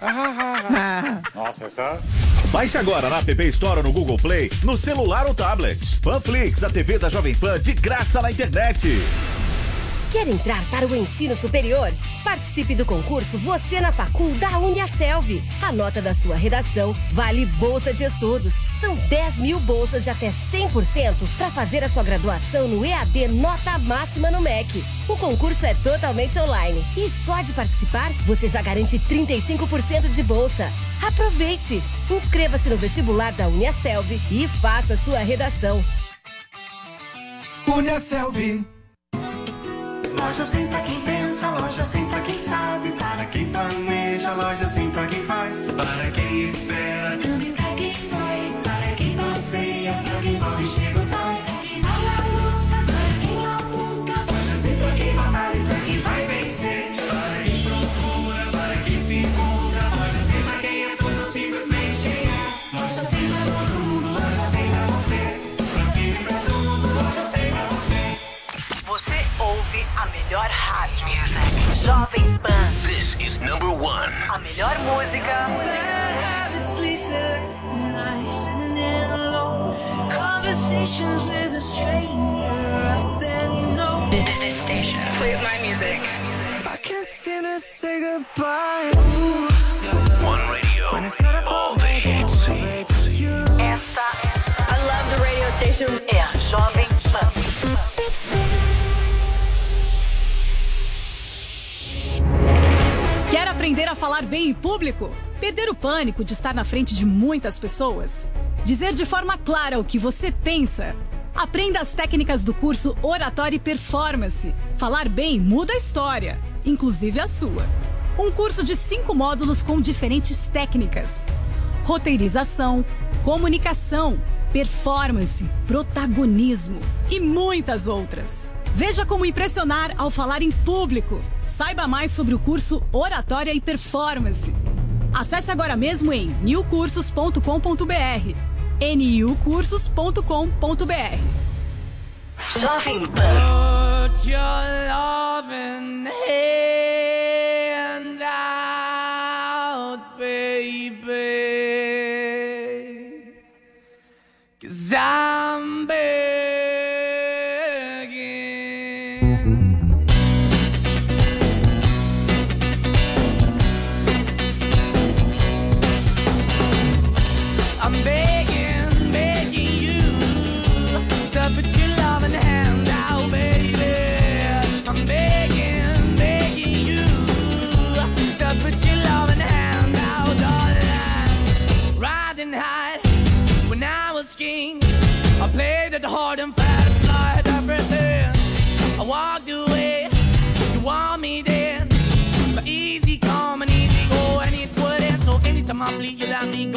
Nossa, essa. Baixe agora na App Store ou no Google Play, no celular ou tablet. Panflix, a TV da Jovem Pan de graça na internet. Quer entrar para o ensino superior? Participe do concurso Você na Facul da Uniaselv. A nota da sua redação vale bolsa de estudos. São 10 mil bolsas de até 100% para fazer a sua graduação no EAD Nota Máxima no MEC. O concurso é totalmente online e só de participar você já garante 35% de bolsa. Aproveite! Inscreva-se no vestibular da Uniaselv e faça sua redação. Uniaselv. Loja sem pra quem pensa, loja sem pra quem sabe, para quem planeja, loja sem pra quem faz, para quem espera, também a melhor rádio. Jovem Pan. This is number one. A melhor música. Conversations with a stranger out there, you know. This station plays my music. I can't seem to say goodbye. One radio. All the hits. Esta, I love the radio station. Aprender a falar bem em público? Perder o pânico de estar na frente de muitas pessoas? Dizer de forma clara o que você pensa? Aprenda as técnicas do curso Oratória e Performance. Falar bem muda a história, inclusive a sua. Um curso de cinco módulos com diferentes técnicas: roteirização, comunicação, performance, protagonismo e muitas outras. Veja como impressionar ao falar em público. Saiba mais sobre o curso Oratória e Performance. Acesse agora mesmo em newcursos.com.br. niucursos.com.br. Jovem Pan.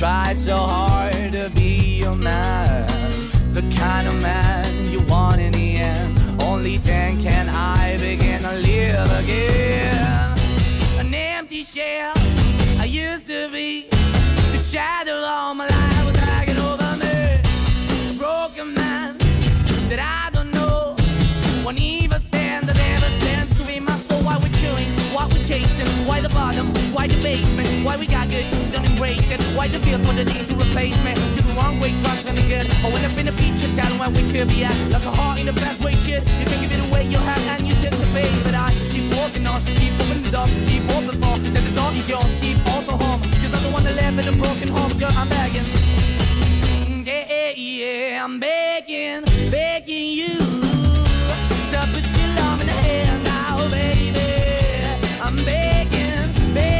Try so hard to be your man, the kind of man you want in the end. Only then can I begin to live again. An empty shell I used to be, the shadow all my life was dragging over me. A broken man that I don't know, won't even stand, that never stands to be my soul. Why we're chewing, why we're chasing, why the bottom, why the basement, why we got good, don't embrace it, why the feel for the need to replace me. You're the wrong way, trying to be good. I went up in a feature town where we could be at, like a heart in the best way, shit. You can give it away, you have, and you take the bait, but I keep walking on, keep moving the door, keep open for, that the door is yours, keep also home, cause I'm the one that live in a broken home, girl, I'm begging. Yeah, yeah, yeah, I'm begging, begging you to put your love in the hand now, baby. I'm begging, begging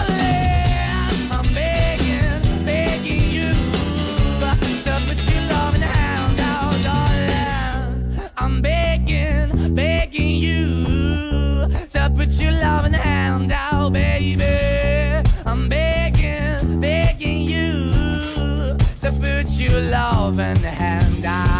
I'm begging, begging you. To put your loving hand out, baby. I'm begging, begging you. To put your loving hand out.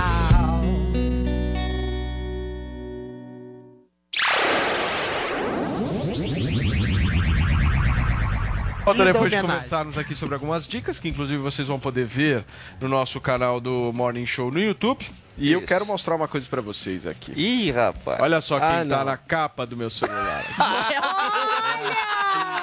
Linda depois de conversarmos aqui sobre algumas dicas que inclusive vocês vão poder ver no nosso canal do Morning Show no YouTube. E eu Isso. quero mostrar uma coisa pra vocês aqui. Ih, rapaz. Olha só quem Ah, tá não. na capa do meu celular.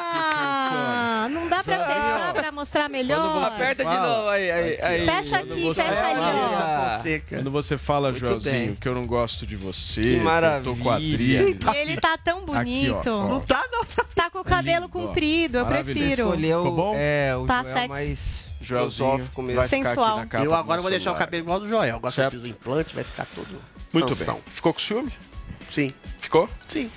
Ah, não dá pra fechar pra mostrar melhor? Aperta de novo aí, aí, aí. Fecha Quando aqui, você fecha ali, fala- ó. Quando você fala, Muito Joelzinho, bem. que eu não gosto de você, Que que eu maravilha. tô com a Adri. E ele tá tão bonito. Aqui, ó, ó. Não tá, não. Tá com o cabelo lindo, ó. comprido, eu Maravilhoso. prefiro. Escolheu Ficou bom? é, o Tá Joel sexy. mais Joelzinho mesmo. Sensual. aqui na capa Eu agora vou deixar o cabelo igual do Joel. Agora que eu Certo. fiz o implante, vai ficar todo Muito bem. Ficou com ciúme? Sim. Ficou? Sim.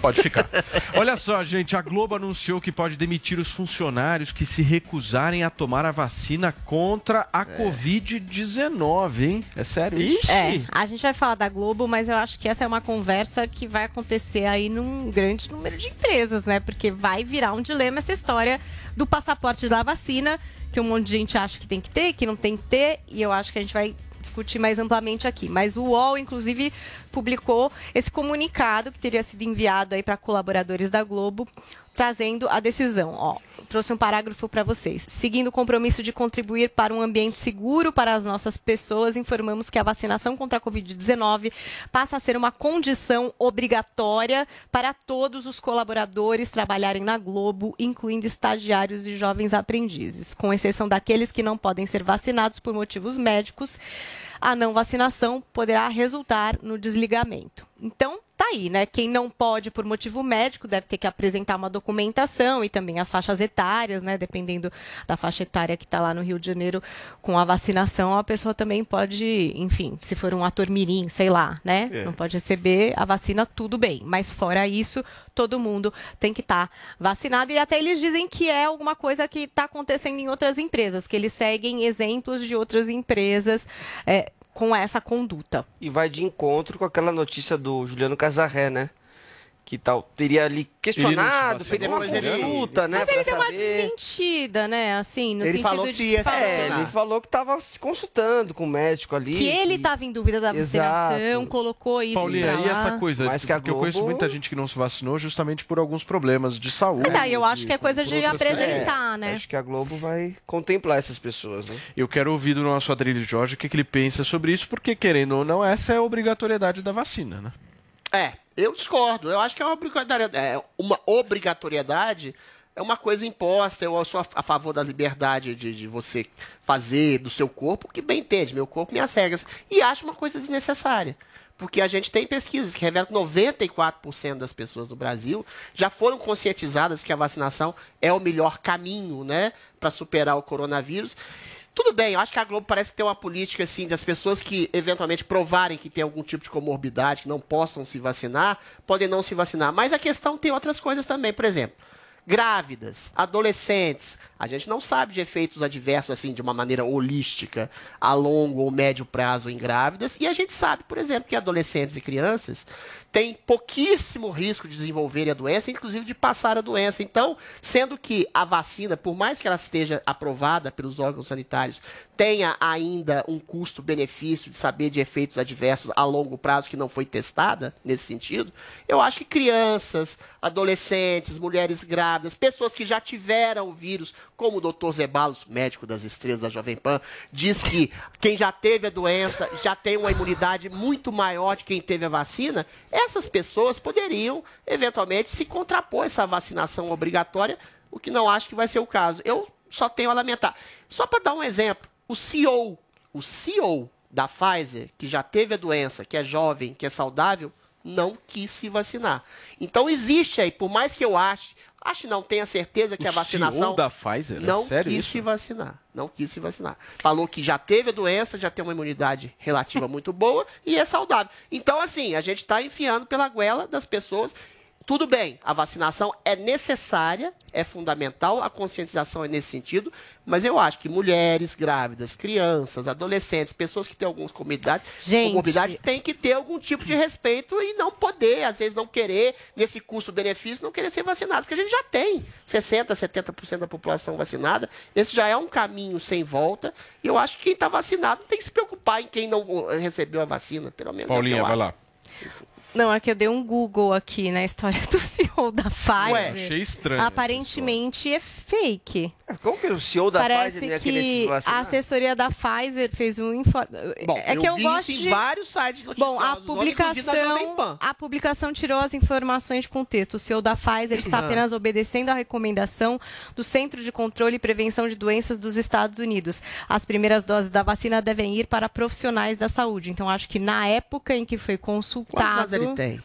Pode ficar. Olha só, gente, a Globo anunciou que pode demitir os funcionários que se recusarem a tomar a vacina contra a Covid-19, hein? É sério isso? É, a gente vai falar da Globo, mas eu acho que essa é uma conversa que vai acontecer aí num grande número de empresas, né? Porque vai virar um dilema essa história do passaporte da vacina, que um monte de gente acha que tem que ter, que não tem que ter, e eu acho que a gente vai discutir mais amplamente aqui. Mas o UOL, inclusive, publicou esse comunicado que teria sido enviado aí para colaboradores da Globo, trazendo a decisão. Ó, trouxe um parágrafo para vocês. Seguindo o compromisso de contribuir para um ambiente seguro para as nossas pessoas, informamos que a vacinação contra a Covid-19 passa a ser uma condição obrigatória para todos os colaboradores trabalharem na Globo, incluindo estagiários e jovens aprendizes, com exceção daqueles que não podem ser vacinados por motivos médicos. A não vacinação poderá resultar no desligamento. Então, tá aí, né? Quem não pode por motivo médico deve ter que apresentar uma documentação e também as faixas etárias, né? Dependendo da faixa etária que está lá no Rio de Janeiro com a vacinação, a pessoa também pode, enfim, se for um ator mirim, sei lá, né? É. Não pode receber a vacina, tudo bem. Mas fora isso, todo mundo tem que estar vacinado. E até eles dizem que é alguma coisa que está acontecendo em outras empresas, que eles seguem exemplos de outras empresas. é, com essa conduta. E vai de encontro com aquela notícia do Juliano Casarré, né? Que tal, teria ali questionado, feito uma Depois ele- consulta, né? Mas ele pra deu uma saber. desmentida, né? Assim, no Ele sentido falou de que ia falar é, ele falou que estava se consultando com o médico ali. que ele estava em dúvida da vacinação, Exato. colocou isso Paulinha, pra e essa coisa? Mas que a porque eu conheço Globo- muita gente que não se vacinou justamente por alguns problemas de saúde. Mas aí eu acho de- que é coisa de apresentar, né? Acho que a Globo vai contemplar essas pessoas, né? Eu quero ouvir do nosso Adrilho Jorge o que, que ele pensa sobre isso, porque querendo ou não, essa é a obrigatoriedade da vacina, né? É, eu discordo. Eu acho que é uma obrigatoriedade. É uma obrigatoriedade é uma coisa imposta. Eu sou a, a favor da liberdade de, de você fazer do seu corpo o que bem entende, meu corpo, minhas regras. E acho uma coisa desnecessária. Porque a gente tem pesquisas que revelam que 94% das pessoas no Brasil já foram conscientizadas que a vacinação é o melhor caminho, né, para superar o coronavírus. Tudo bem, eu acho que a Globo parece ter uma política assim das pessoas que eventualmente provarem que tem algum tipo de comorbidade, que não possam se vacinar, podem não se vacinar. Mas a questão tem outras coisas também, por exemplo, grávidas, adolescentes. A gente não sabe de efeitos adversos assim de uma maneira holística a longo ou médio prazo em grávidas, e a gente sabe, por exemplo, que adolescentes e crianças têm pouquíssimo risco de desenvolverem a doença, inclusive de passar a doença. Então, sendo que a vacina, por mais que ela esteja aprovada pelos órgãos sanitários, tenha ainda um custo-benefício de saber de efeitos adversos a longo prazo que não foi testada nesse sentido, eu acho que crianças, adolescentes, mulheres grávidas, pessoas que já tiveram o vírus, como o Dr. Zebalos, médico das estrelas da Jovem Pan, diz que quem já teve a doença já tem uma imunidade muito maior de quem teve a vacina, essas pessoas poderiam, eventualmente, se contrapor a essa vacinação obrigatória, o que não acho que vai ser o caso. Eu só tenho a lamentar. Só para dar um exemplo, o CEO, o CEO da Pfizer, que já teve a doença, que é jovem, que é saudável, não quis se vacinar. Então existe aí, por mais que eu ache, acho não, tenha certeza que O a vacinação CEO da Pfizer? É não sério quis isso? se vacinar. Não quis se vacinar. Falou que já teve a doença, já tem uma imunidade relativa muito boa e é saudável. Então, assim, a gente está enfiando pela goela das pessoas. Tudo bem, a vacinação é necessária, é fundamental, a conscientização é nesse sentido, mas eu acho que mulheres grávidas, crianças, adolescentes, pessoas que têm algumas comorbidades, Gente. comorbidades têm que ter algum tipo de respeito e não poder, às vezes não querer, nesse custo-benefício, não querer ser vacinado, porque a gente já tem 60%, 70% da população vacinada, esse já é um caminho sem volta, e eu acho que quem está vacinado tem que se preocupar em quem não eh, recebeu a vacina, pelo menos. é Paulinha, eu vai lá. Não, é que eu dei um Google aqui na história do CEO da Pfizer. Ué, achei estranho Aparentemente é fake. Como que o CEO da Parece Pfizer ia querer se vacinar? a assessoria da Pfizer fez um informe. Bom, é eu que eu vi gosto isso em de vários sites Bom, a noticiosos, na Jovem publicação, a publicação tirou as informações de contexto. O CEO da Pfizer está apenas obedecendo à recomendação do Centro de Controle e Prevenção de Doenças dos Estados Unidos. As primeiras doses da vacina devem ir para profissionais da saúde. Então, acho que na época em que foi Quantos consultado. Tem?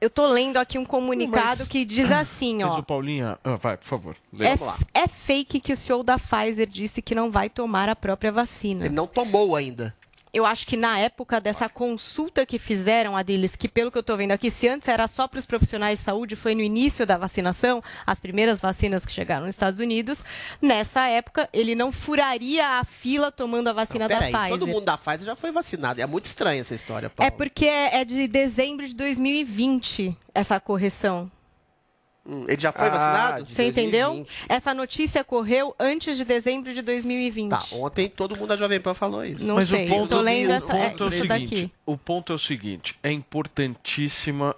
Eu tô lendo aqui um comunicado Mas- que diz assim, Mas ó. o Paulinha. Ah, vai, por favor. lê. É, é fake que o CEO da Pfizer disse que não vai tomar a própria vacina. Ele não tomou ainda. Eu acho que na época dessa consulta que fizeram a deles, que pelo que eu estou vendo aqui, se antes era só para os profissionais de saúde, foi no início da vacinação, as primeiras vacinas que chegaram nos Estados Unidos, nessa época ele não furaria a fila tomando a vacina da Peraí, Pfizer. todo mundo da Pfizer já foi vacinado. É muito estranha essa história, Paulo. É porque é é de dezembro de 2020 essa correção. Hum, Ele já foi Ah, vacinado? Você entendeu? Essa notícia correu antes de dezembro de 2020. Tá, ontem todo mundo da Jovem Pan falou isso. Não Mas sei, o ponto, eu tô lendo o essa, é, ponto é o isso seguinte, daqui. o ponto é o seguinte, é importantíssima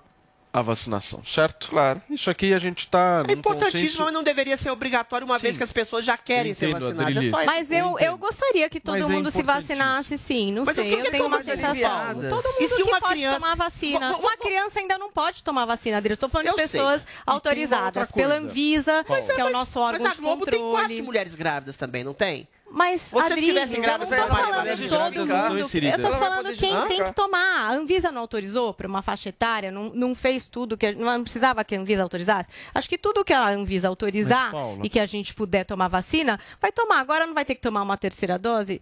a vacinação, certo? Claro. Isso aqui a gente está É importantíssimo, mas não deveria ser obrigatório uma vez Sim. que as pessoas já querem ser Entendo, vacinadas. É. Mas eu, eu gostaria que todo Mas é mundo se vacinasse, sim. Não Mas eu sei, eu quero tenho uma sensação. aliviadas. Todo E mundo se que uma pode criança- tomar vacina. Vou- vou- Uma criança ainda não pode tomar vacina, Adri. Estou falando Eu de pessoas E autorizadas pela. Anvisa, Mas que é o mas- nosso órgão Mas a de Globo tem controle. quatro mulheres grávidas também, não tem? Mas, Vocês Adri, tivessem eu não tô falando de todo mundo. Eu tô falando quem tem justificar. que tomar. A Anvisa não autorizou para uma faixa etária, não, não fez tudo que não precisava que a Anvisa autorizasse. Acho que tudo que a Anvisa autorizar Mas, e que a gente puder tomar vacina, vai tomar. Agora não vai ter que tomar uma terceira dose.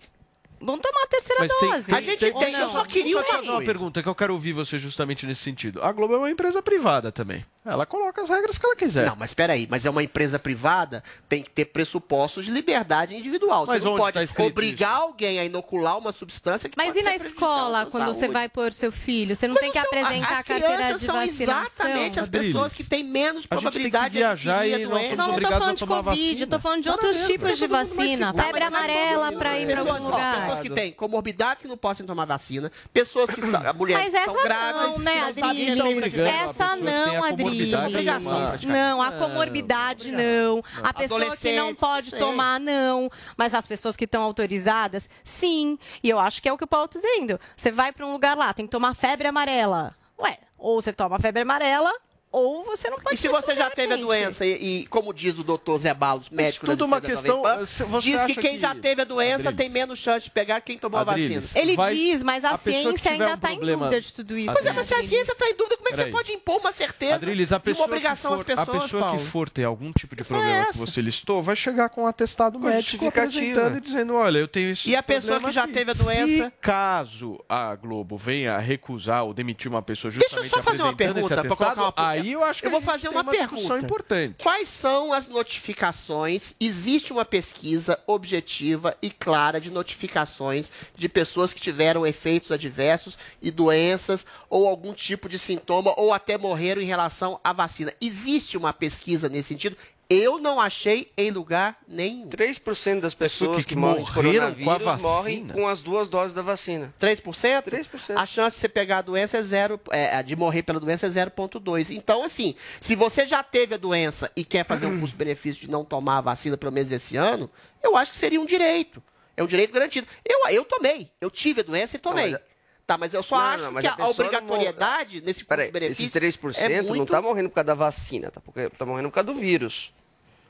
Vamos tomar a terceira Mas tem, dose. tem, tem, Ou tem- não? eu só queria te fazer uma pergunta que eu quero ouvir você justamente nesse sentido. A Globo é uma empresa privada também. Ela coloca as regras que ela quiser. Não, mas espera aí, mas é uma empresa privada, tem que ter pressupostos de liberdade individual. Mas você não onde pode tá escrito obrigar alguém a inocular uma substância que Mas pode e na ser prejudicial escola, quando você saúde? vai pôr seu filho? Você não Mas tem que apresentar as a carteira crianças de são vacinação? exatamente as Adriles, pessoas que têm menos a gente tem que probabilidade viajar de e a nós doença. somos Não, não tô obrigados falando a de tomar Covid, vacina. eu tô falando de outros tipos de vacina. Febre mas amarela para ir para pessoas, algum lugar. Pessoas que têm comorbidades que não possam tomar vacina, pessoas que são, mulheres Mas que essa são grávidas, não, né, não representar. Essa não, Adriles. Obrigação. Não, a comorbidade não. A pessoa que não Adolescentes, pode tomar, não. Mas as pessoas que estão autorizadas, sim. E eu acho que é o que o Paulo está dizendo. Você vai para um lugar lá, tem que tomar febre amarela. Ué, ou você toma febre amarela, ou você não pode E se você já teve a doença e, e, como diz o doutor Zé Balos, médico tudo uma questão- Pan, diz que quem que- já teve a doença Adriles. tem menos chance de pegar quem tomou a Adriles, vacina. Ele vai- diz, mas a, a que ciência ainda um está em dúvida de tudo isso. Pois é, né, mas se a ciência está em dúvida, como é que Peraí. você pode impor uma certeza Adriles, a e pessoa uma obrigação que às for, pessoas, a pessoa Paulo? que for ter algum tipo de é problema que essa. você listou, vai chegar com um atestado médico apresentando e dizendo, olha, eu tenho esse E a pessoa que já aqui. teve a doença? Se caso a Globo venha recusar ou demitir uma pessoa Deixa eu justamente só fazer uma apresentando esse pergunta para colocar atestado, uma aí eu acho que eu vou fazer uma, uma pergunta importante. Quais são as notificações? Existe uma pesquisa objetiva e clara de notificações de pessoas que tiveram efeitos adversos e doenças ou algum tipo de sintoma ou até morreram em relação à vacina. Existe uma pesquisa nesse sentido? Eu não achei em lugar nenhum. 3% das pessoas que que, morrem de morreram com a coronavírus morrem vacina? com as duas doses da vacina. 3%? 3%. A chance de você pegar a doença é zero, é, de morrer pela doença é 0,2. Então, assim, se você já teve a doença e quer fazer um custo-benefício de não tomar a vacina pelo menos esse ano, eu acho que seria um direito. É um direito garantido. Eu, eu tomei. Eu tive a doença e tomei. Não, mas Tá, mas eu só Não, acho não, que a a, pessoa não obrigatoriedade nesse Peraí, custo-benefício esses 3% é não muito... tá morrendo por causa da vacina, tá, porque tá morrendo por causa do vírus.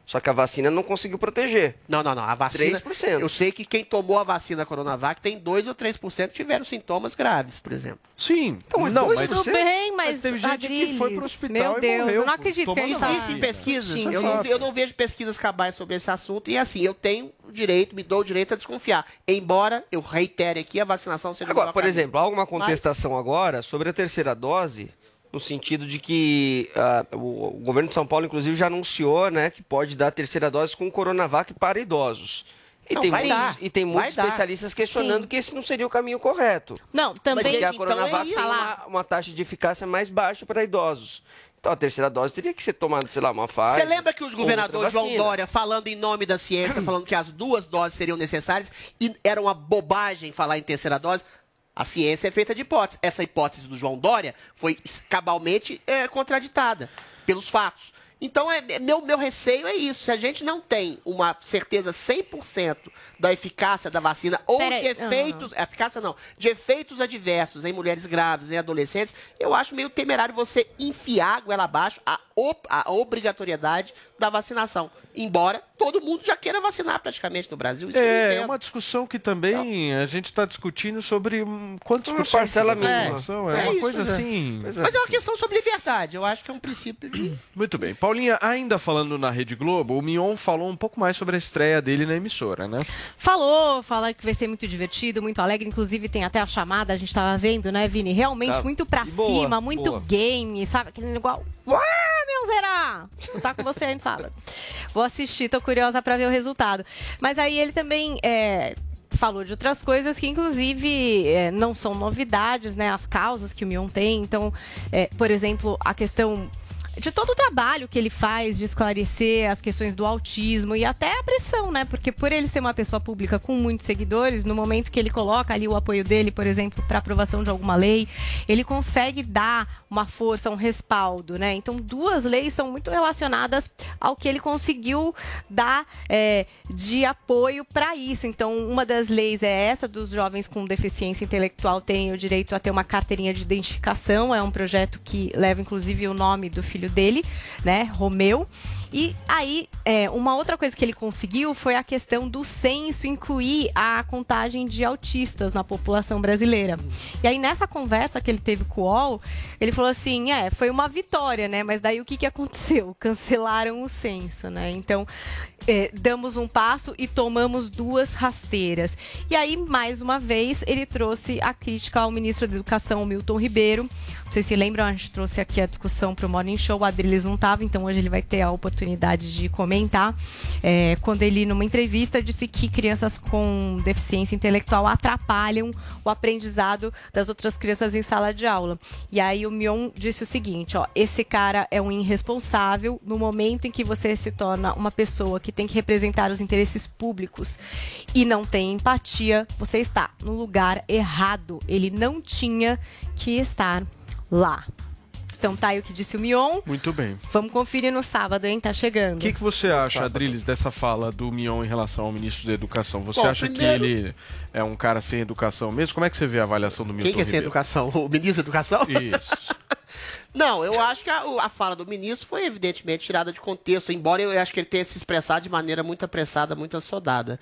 Só que a vacina não conseguiu proteger. Não, não, não. A vacina. 3%. Eu sei que quem tomou a vacina Coronavac tem 2 ou 3% que tiveram sintomas graves, por exemplo. Sim. Então, é não, dois mas, Tudo bem, mas, teve gente que foi pro Adriles, hospital meu e Deus, morreu eu não acredito que. Existem pesquisas. Sim, Eu não, sim. eu não vejo pesquisas cabais sobre esse assunto. E assim, eu tenho o direito, me dou o direito a desconfiar. Embora eu reitere aqui, a vacinação seja Agora, por exemplo, há alguma Mas- contestação agora sobre a terceira dose, no sentido de que ah, o, governo de São Paulo, inclusive, já anunciou né, que pode dar a terceira dose com Coronavac para idosos. E Não, tem, muitos, dar. e tem muitos Vai dar. especialistas questionando Sim. que esse não seria o caminho correto. Não, também... Porque a então é Coronavac tem uma, uma taxa de eficácia mais baixa para idosos. Então a terceira dose teria que ser tomada, sei lá, uma fase. Você lembra que o governador João. Dória, falando em nome da ciência, falando que as duas doses seriam necessárias e era uma bobagem falar em terceira dose? A ciência é feita de hipóteses. Essa hipótese do João Dória foi cabalmente é, contraditada pelos fatos. Então, é, é- meu, meu receio é isso. Se a gente não tem uma certeza 100% da eficácia da vacina ou de efeitos... Eficácia não. De efeitos adversos em mulheres grávidas, em adolescentes, eu acho meio temerário você enfiar goela abaixo a, a obrigatoriedade da vacinação. Embora todo mundo já queira vacinar praticamente no Brasil. Isso É, é uma discussão que também a gente está discutindo sobre quantos Uma por parcela mínima. população. É, É uma isso, coisa pois é. assim. Mas é uma questão sobre liberdade. Eu acho que é um princípio de... Muito bem. Paulinha, ainda falando na Rede Globo, o Mion falou um pouco mais sobre a estreia dele na emissora, né? Falou, fala que vai ser muito divertido, muito alegre. Inclusive tem até a chamada, a gente tava vendo, né, Vini? Realmente Tá. muito pra E boa, cima, muito boa. game, sabe? Aquele igual. Ué, meu Zerá! Vou estar com você antes sábado. Vou assistir, tô curiosa pra ver o resultado. Mas aí ele também. é, Falou de outras coisas que, inclusive, é, não são novidades, né? As causas que o Mion tem. Então, é, por exemplo, a questão de todo o trabalho que ele faz de esclarecer as questões do autismo e até a pressão, né? Porque por ele ser uma pessoa pública com muitos seguidores, no momento que ele coloca ali o apoio dele, por exemplo, para aprovação de alguma lei, ele consegue dar uma força, um respaldo, né? Então, duas leis são muito relacionadas ao que ele conseguiu dar é, de apoio para isso. Então, uma das leis é essa dos jovens com deficiência intelectual terem o direito a ter uma carteirinha de identificação. É um projeto que leva, inclusive, o nome do filho dele, né, Romeu. E aí, é, uma outra coisa que ele conseguiu foi a questão do censo incluir a contagem de autistas na população brasileira. E aí, nessa conversa que ele teve com o UOL, ele falou assim: é, foi uma vitória, né? Mas daí o que, que aconteceu? Cancelaram o censo, né? Então, é, damos um passo e tomamos duas rasteiras. E aí, mais uma vez, ele trouxe a crítica ao ministro da Educação, Milton Ribeiro. Vocês se lembram, a gente trouxe aqui a discussão para o Morning Show, o Adriles não estava, então hoje ele vai ter a oportunidade de comentar. É, quando ele, numa entrevista, disse que crianças com deficiência intelectual atrapalham o aprendizado das outras crianças em sala de aula. E aí o Mion disse o seguinte, ó, esse cara é um irresponsável no momento em que você se torna uma pessoa que tem que representar os interesses públicos e não tem empatia, você está no lugar errado. Ele não tinha que estar lá. Então tá aí o que disse o Mion. Muito bem. Vamos conferir no sábado, hein? Tá chegando. O que, que você acha, Adriles, dessa fala do Mion em relação ao ministro da Educação? Você Bom, acha primeiro- que ele é um cara sem educação mesmo? Como é que você vê a avaliação do Milton Quem que é sem educação? O ministro da Educação? Isso. Não, eu acho que a, a fala do ministro foi evidentemente tirada de contexto, embora eu acho que ele tenha se expressado de maneira muito apressada, muito assodada.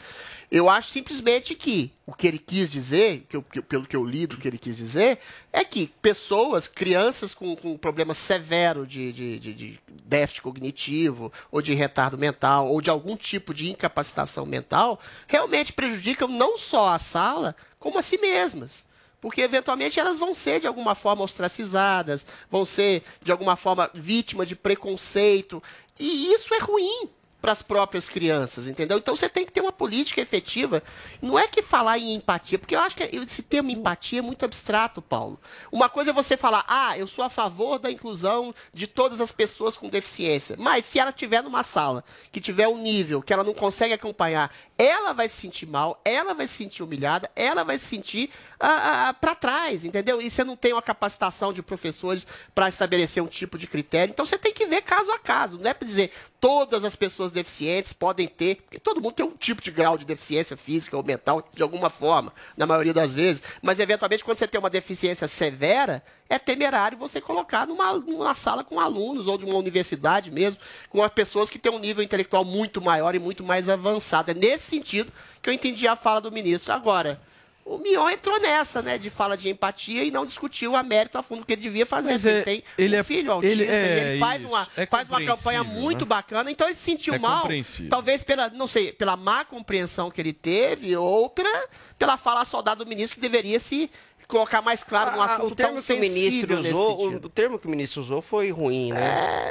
Eu acho simplesmente que o que ele quis dizer, que eu- que- pelo que eu li do que ele quis dizer, é que pessoas, crianças com, com problema severo de, de, de- de déficit cognitivo, ou de retardo mental, ou de algum tipo de incapacitação mental, realmente prejudicam não só a sala, como a si mesmas. Porque eventualmente elas vão ser de alguma forma ostracizadas, vão ser de alguma forma vítima de preconceito. E isso é ruim para as próprias crianças, entendeu? Então você tem que ter uma política efetiva. Não é que falar em empatia, porque eu acho que esse termo empatia é muito abstrato, Paulo. Uma coisa é você falar, ah, eu sou a favor da inclusão de todas as pessoas com deficiência. Mas se ela estiver numa sala que tiver um nível que ela não consegue acompanhar, ela vai se sentir mal, ela vai se sentir humilhada, ela vai se sentir ah, para trás, entendeu? E você não tem uma capacitação de professores para estabelecer um tipo de critério. Então você tem que ver caso a caso. Não é para dizer todas as pessoas deficientes podem ter, porque todo mundo tem um tipo de grau de deficiência física ou mental de alguma forma, na maioria das vezes. Mas eventualmente quando você tem uma deficiência severa, é temerário você colocar numa, numa sala com alunos ou de uma universidade mesmo, com as pessoas que têm um nível intelectual muito maior e muito mais avançado. É nesse sentido que eu entendi a fala do ministro. Agora, o Mion entrou nessa, né, de fala de empatia e não discutiu a mérito a fundo que ele devia fazer. Mas porque é- ele tem ele um é- filho autista, ele é ele faz isso, uma, é faz uma campanha compreensível, muito né? bacana, então ele se sentiu É mal, talvez pela, não sei, pela má compreensão que ele teve ou pela, pela fala soldado do ministro que deveria se colocar mais claro num Ah, assunto o termo tão que o ministro usou, o, o termo que o ministro usou foi ruim, né?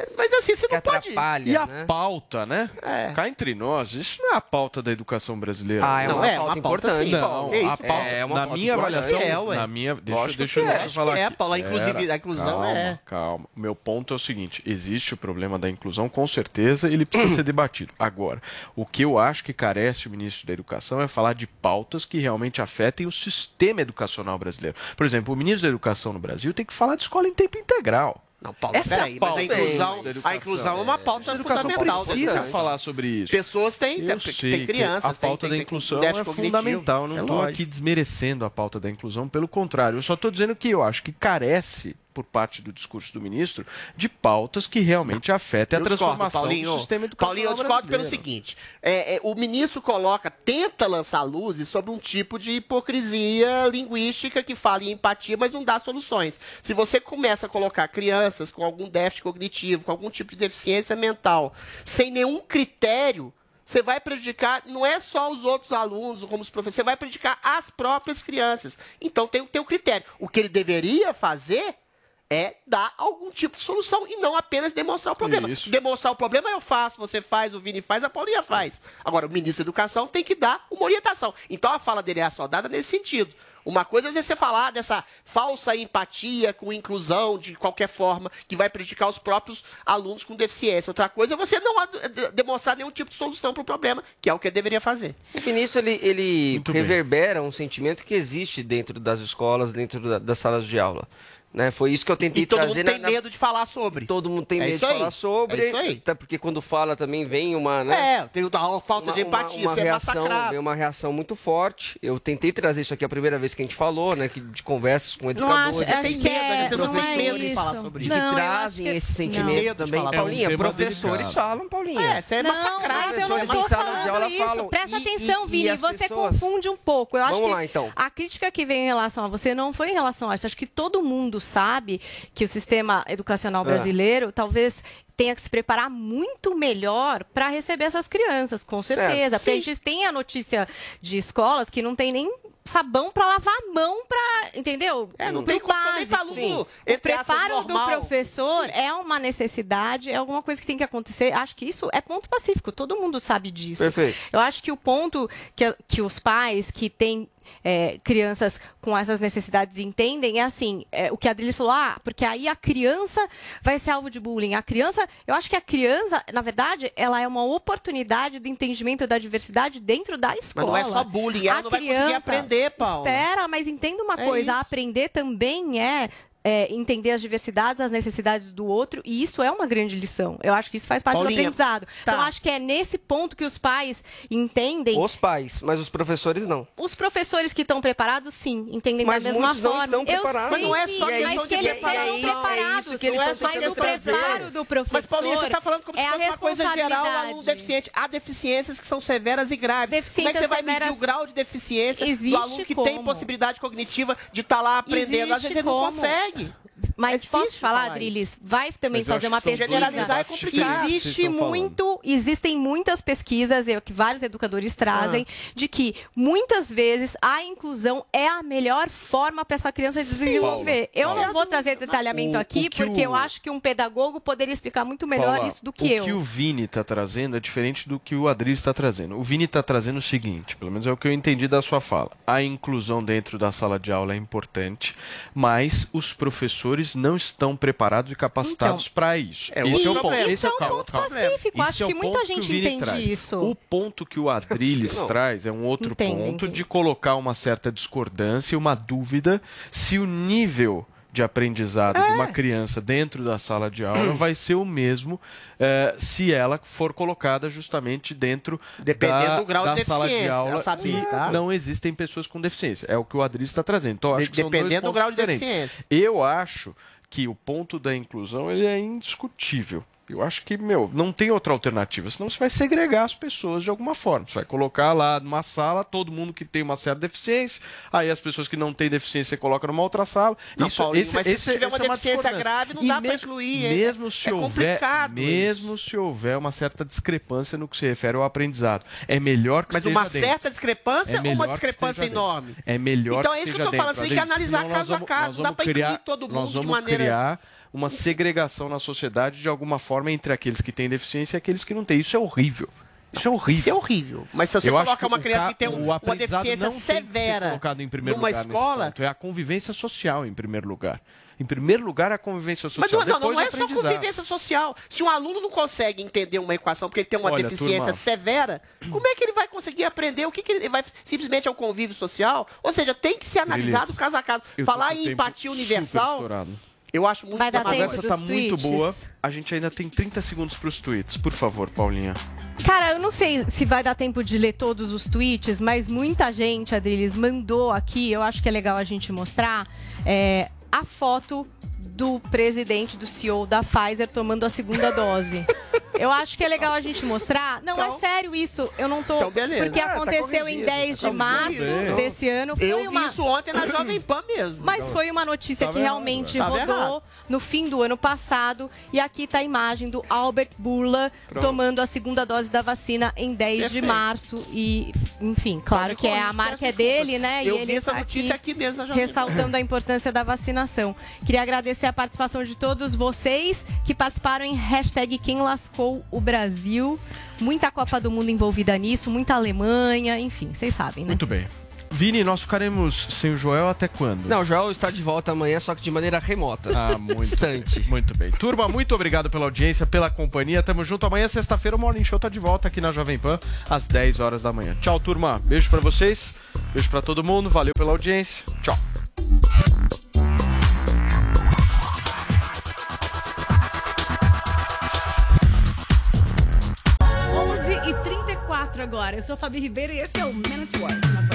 É, mas assim, você não pode... E a né? pauta, né? Cá entre nós, isso não é a pauta da educação brasileira. Ah, é Não, uma é, pauta uma pauta importante, sim, Não. Que isso, a pauta, É uma na pauta minha avaliação, É, ué. na minha, deixa, Lógico deixa, que é, eu acho falar que é, aqui. Paulo, a inclusivi- a inclusão calma, é- Calma, o meu ponto é o seguinte, existe o problema da inclusão, com certeza ele precisa ser debatido. Agora, o que eu acho que carece o ministro da Educação é falar de pautas que realmente afetem o sistema educacional brasileiro. Por exemplo, o ministro da Educação no Brasil tem que falar de escola em tempo integral. Não, Paulo, Essa é a peraí, mas a pauta inclusão, a inclusão é uma pauta A educação fundamental. precisa falar sobre isso. Pessoas têm, tem, tem crianças, a pauta tem, da inclusão é cognitivo. fundamental. Não É estou lógico. aqui desmerecendo a pauta da inclusão, pelo contrário. Eu só estou dizendo que eu acho que carece, por parte do discurso do ministro, de pautas que realmente afetem a Eu discordo, transformação Paulinho. do sistema educacional Paulinho, eu discordo pelo brasileiro. seguinte: é, é, o ministro coloca, tenta lançar luzes sobre um tipo de hipocrisia linguística que fala em empatia, mas não dá soluções. Se você começa a colocar crianças com algum déficit cognitivo, com algum tipo de deficiência mental, sem nenhum critério. Você vai prejudicar, não é só os outros alunos, como os professores, você vai prejudicar as próprias crianças. Então tem que ter o critério. O que ele deveria fazer é dar algum tipo de solução e não apenas demonstrar o problema. Isso. Demonstrar o problema eu faço, você faz, o Vini faz, a Paulinha faz. Agora, o ministro da Educação tem que dar uma orientação. Então a fala dele é assodada nesse sentido. Uma coisa é você falar dessa falsa empatia com inclusão de qualquer forma, que vai prejudicar os próprios alunos com deficiência. Outra coisa é você não demonstrar nenhum tipo de solução para o problema, que é o que ele deveria fazer. O Vinícius, ele, ele Muito bem. reverbera um sentimento que existe dentro das escolas, dentro da- das salas de aula. Né? Foi isso que eu tentei E todo trazer mundo na- tem na- medo de falar sobre. Todo mundo tem É medo isso de aí. falar sobre. É isso aí. Até porque quando fala também vem uma. Né? É, tem uma falta de empatia, uma você é reação, massacrado. Vem uma reação muito forte. Eu tentei trazer isso aqui a primeira vez que a gente falou, né? Que, de conversas com Não educadores. acho, acho tem que medo, né? é, As pessoas não têm é medo de isso. falar sobre de Não, que trazem esse não. sentimento também. Paulinha, É um professores delicado. falam, Paulinha. É, você é Não, massacrado. mas eu não estou falando isso. Presta atenção, Vini, você confunde um pouco. Eu acho Vamos que lá, então. a crítica que vem em relação a você não foi em relação a isso. Acho que todo mundo sabe que o sistema educacional É. brasileiro talvez tenha que se preparar muito melhor para receber essas crianças, com certeza. Certo. Porque a Sim. gente tem a notícia de escolas que não tem nem sabão para lavar a mão para, entendeu? É, não tem básico. aluno, O preparo do professor é uma necessidade, é alguma coisa que tem que acontecer. Acho que isso é ponto pacífico, todo mundo sabe disso. Perfeito. Eu acho que o ponto que, que os pais que têm é, crianças com essas necessidades entendem é assim, é, o que a Adriles falou, ah, porque aí a criança vai ser alvo de bullying. A criança, eu acho que a criança, na verdade, ela é uma oportunidade do entendimento da diversidade dentro da escola. não é só bullying, ela A não vai conseguir aprender, Paula. Espera, mas entenda uma É coisa, isso. aprender também é é, entender as diversidades, as necessidades do outro, e isso é uma grande lição. Eu acho que isso faz parte Paulinha, do aprendizado. tá. Então, eu acho que é nesse ponto que os pais entendem. Os pais, mas os professores não. Os professores que estão preparados, sim, entendem Mas da mesma muitos não forma. estão Eu preparados. sei Mas não é que, só mas questão que de eles sejam É preparados. que eles mas estão o tentando preparo trazer. do professor Mas, Paulinha, você está falando como é se a fosse uma coisa geral, o aluno deficiente. Há deficiências que são severas e graves. como é que você vai medir o grau de deficiência do Existe aluno que tem como. possibilidade cognitiva de estar lá aprendendo? Às Existe vezes ele não como. Consegue. Mas É posso falar, Adriles? Vai também Mas fazer uma pesquisa. Generalizar é complicado. Existe muito, existem muitas pesquisas eu, que vários educadores trazem de que muitas vezes a inclusão é a melhor forma para essa criança desenvolver. Eu Paula. não vou trazer detalhamento O- aqui o que porque o- eu acho que um pedagogo poderia explicar muito melhor Paula, isso do que o eu. que o Vini está trazendo é diferente do que o Adriles está trazendo. O Vini está trazendo o seguinte, pelo menos é o que eu entendi da sua fala. A inclusão dentro da sala de aula é importante, mas os professores não estão preparados e capacitados Então, para isso. é Esse é o ponto. Esse é é um ponto pacífico, acho é que muita gente Vini entende traz. isso. O ponto que o Adriles Não. traz é um outro ponto que- de colocar uma certa discordância, uma dúvida se o nível de aprendizado de É. uma criança dentro da sala de aula vai ser o mesmo eh, se ela for colocada justamente dentro Dependendo da, do grau da de sala de deficiência, aula a saber, e tá? não existem pessoas com deficiência. É o que o Adriles está trazendo. Então, acho De- que são dois dependendo do grau de diferentes. deficiência. Eu acho que o ponto da inclusão ele é indiscutível. Eu acho que, meu, não tem outra alternativa. Senão você vai segregar as pessoas de alguma forma. Você vai colocar lá numa sala todo mundo que tem uma certa deficiência. Aí as pessoas que não têm deficiência você coloca numa outra sala. Não, Isso, Paulinho, esse, mas se esse, tiver uma essa é deficiência discordância. grave, não E dá pra mesmo, incluir, é- Mesmo se é houver, complicado mesmo se houver uma certa discrepância no que se refere ao aprendizado, é melhor que Mas uma dentro. certa discrepância É ou uma que discrepância enorme? É melhor Então é isso que eu esteja tô falando, você tem que analisar caso a vamos- caso, nós não dá pra incluir todo mundo de maneira- criar uma segregação na sociedade de alguma forma entre aqueles que têm deficiência e aqueles que não têm. Isso é horrível. Isso é horrível. Isso é horrível. Mas se você Eu coloca uma criança que tem um- uma deficiência severa colocado em primeiro numa escola-. É a convivência social em primeiro lugar. Em primeiro lugar, a convivência social. Mas não, não, não é só convivência social. Se um aluno não consegue entender uma equação porque ele tem uma Olha, deficiência turma. severa, como é que ele vai conseguir aprender? O que, que ele vai simplesmente é o convívio social? Ou seja, tem que ser analisado Beleza. caso a caso. Eu Falar em empatia universal, estourado. Eu acho muito Vai dar A tempo conversa dos tá muito tweets? boa. A gente ainda tem 30 segundos para os tweets. Por favor, Paulinha. Cara, eu não sei se vai dar tempo de ler todos os tweets, mas muita gente, Adriles, mandou aqui, eu acho que é legal a gente mostrar, é, a foto do presidente, do CEO da Pfizer tomando a segunda dose. Eu acho que é legal a gente mostrar. Não, é sério isso. Eu não tô. Então, beleza. Porque Ah, tá aconteceu em corrigido, 10 tá de março corrigido. desse ano. Foi Eu vi uma... isso ontem na Jovem Pan mesmo. Mas foi uma notícia Tava que errado, realmente? Tava rodou errado. no fim do ano passado. E aqui tá a imagem do Albert Burla Pronto. tomando a segunda dose da vacina em 10 de Perfeito. março. E, enfim, claro que é a marca é dele, né? Eu e ele vi essa tá notícia aqui mesmo na Jovem Pan. ressaltando a importância da vacinação. Queria agradecer a participação de todos vocês que participaram em hashtag Quem Lascou o Brasil. Muita Copa do Mundo envolvida nisso, muita Alemanha, enfim, vocês sabem, né? Muito bem. Vini, nós ficaremos sem o Joel até quando? Não, o Joel está de volta amanhã, só que de maneira remota. Ah, muito distante. Muito bem. Turma, muito obrigado pela audiência, pela companhia. Tamo junto. Amanhã, sexta-feira, o Morning Show tá de volta aqui na Jovem Pan, às 10 horas da manhã. Tchau, turma. Beijo pra vocês. Beijo pra todo mundo. Valeu pela audiência. Tchau. Agora. Eu sou a Fabi Ribeiro e esse é o Man at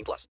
18 plus.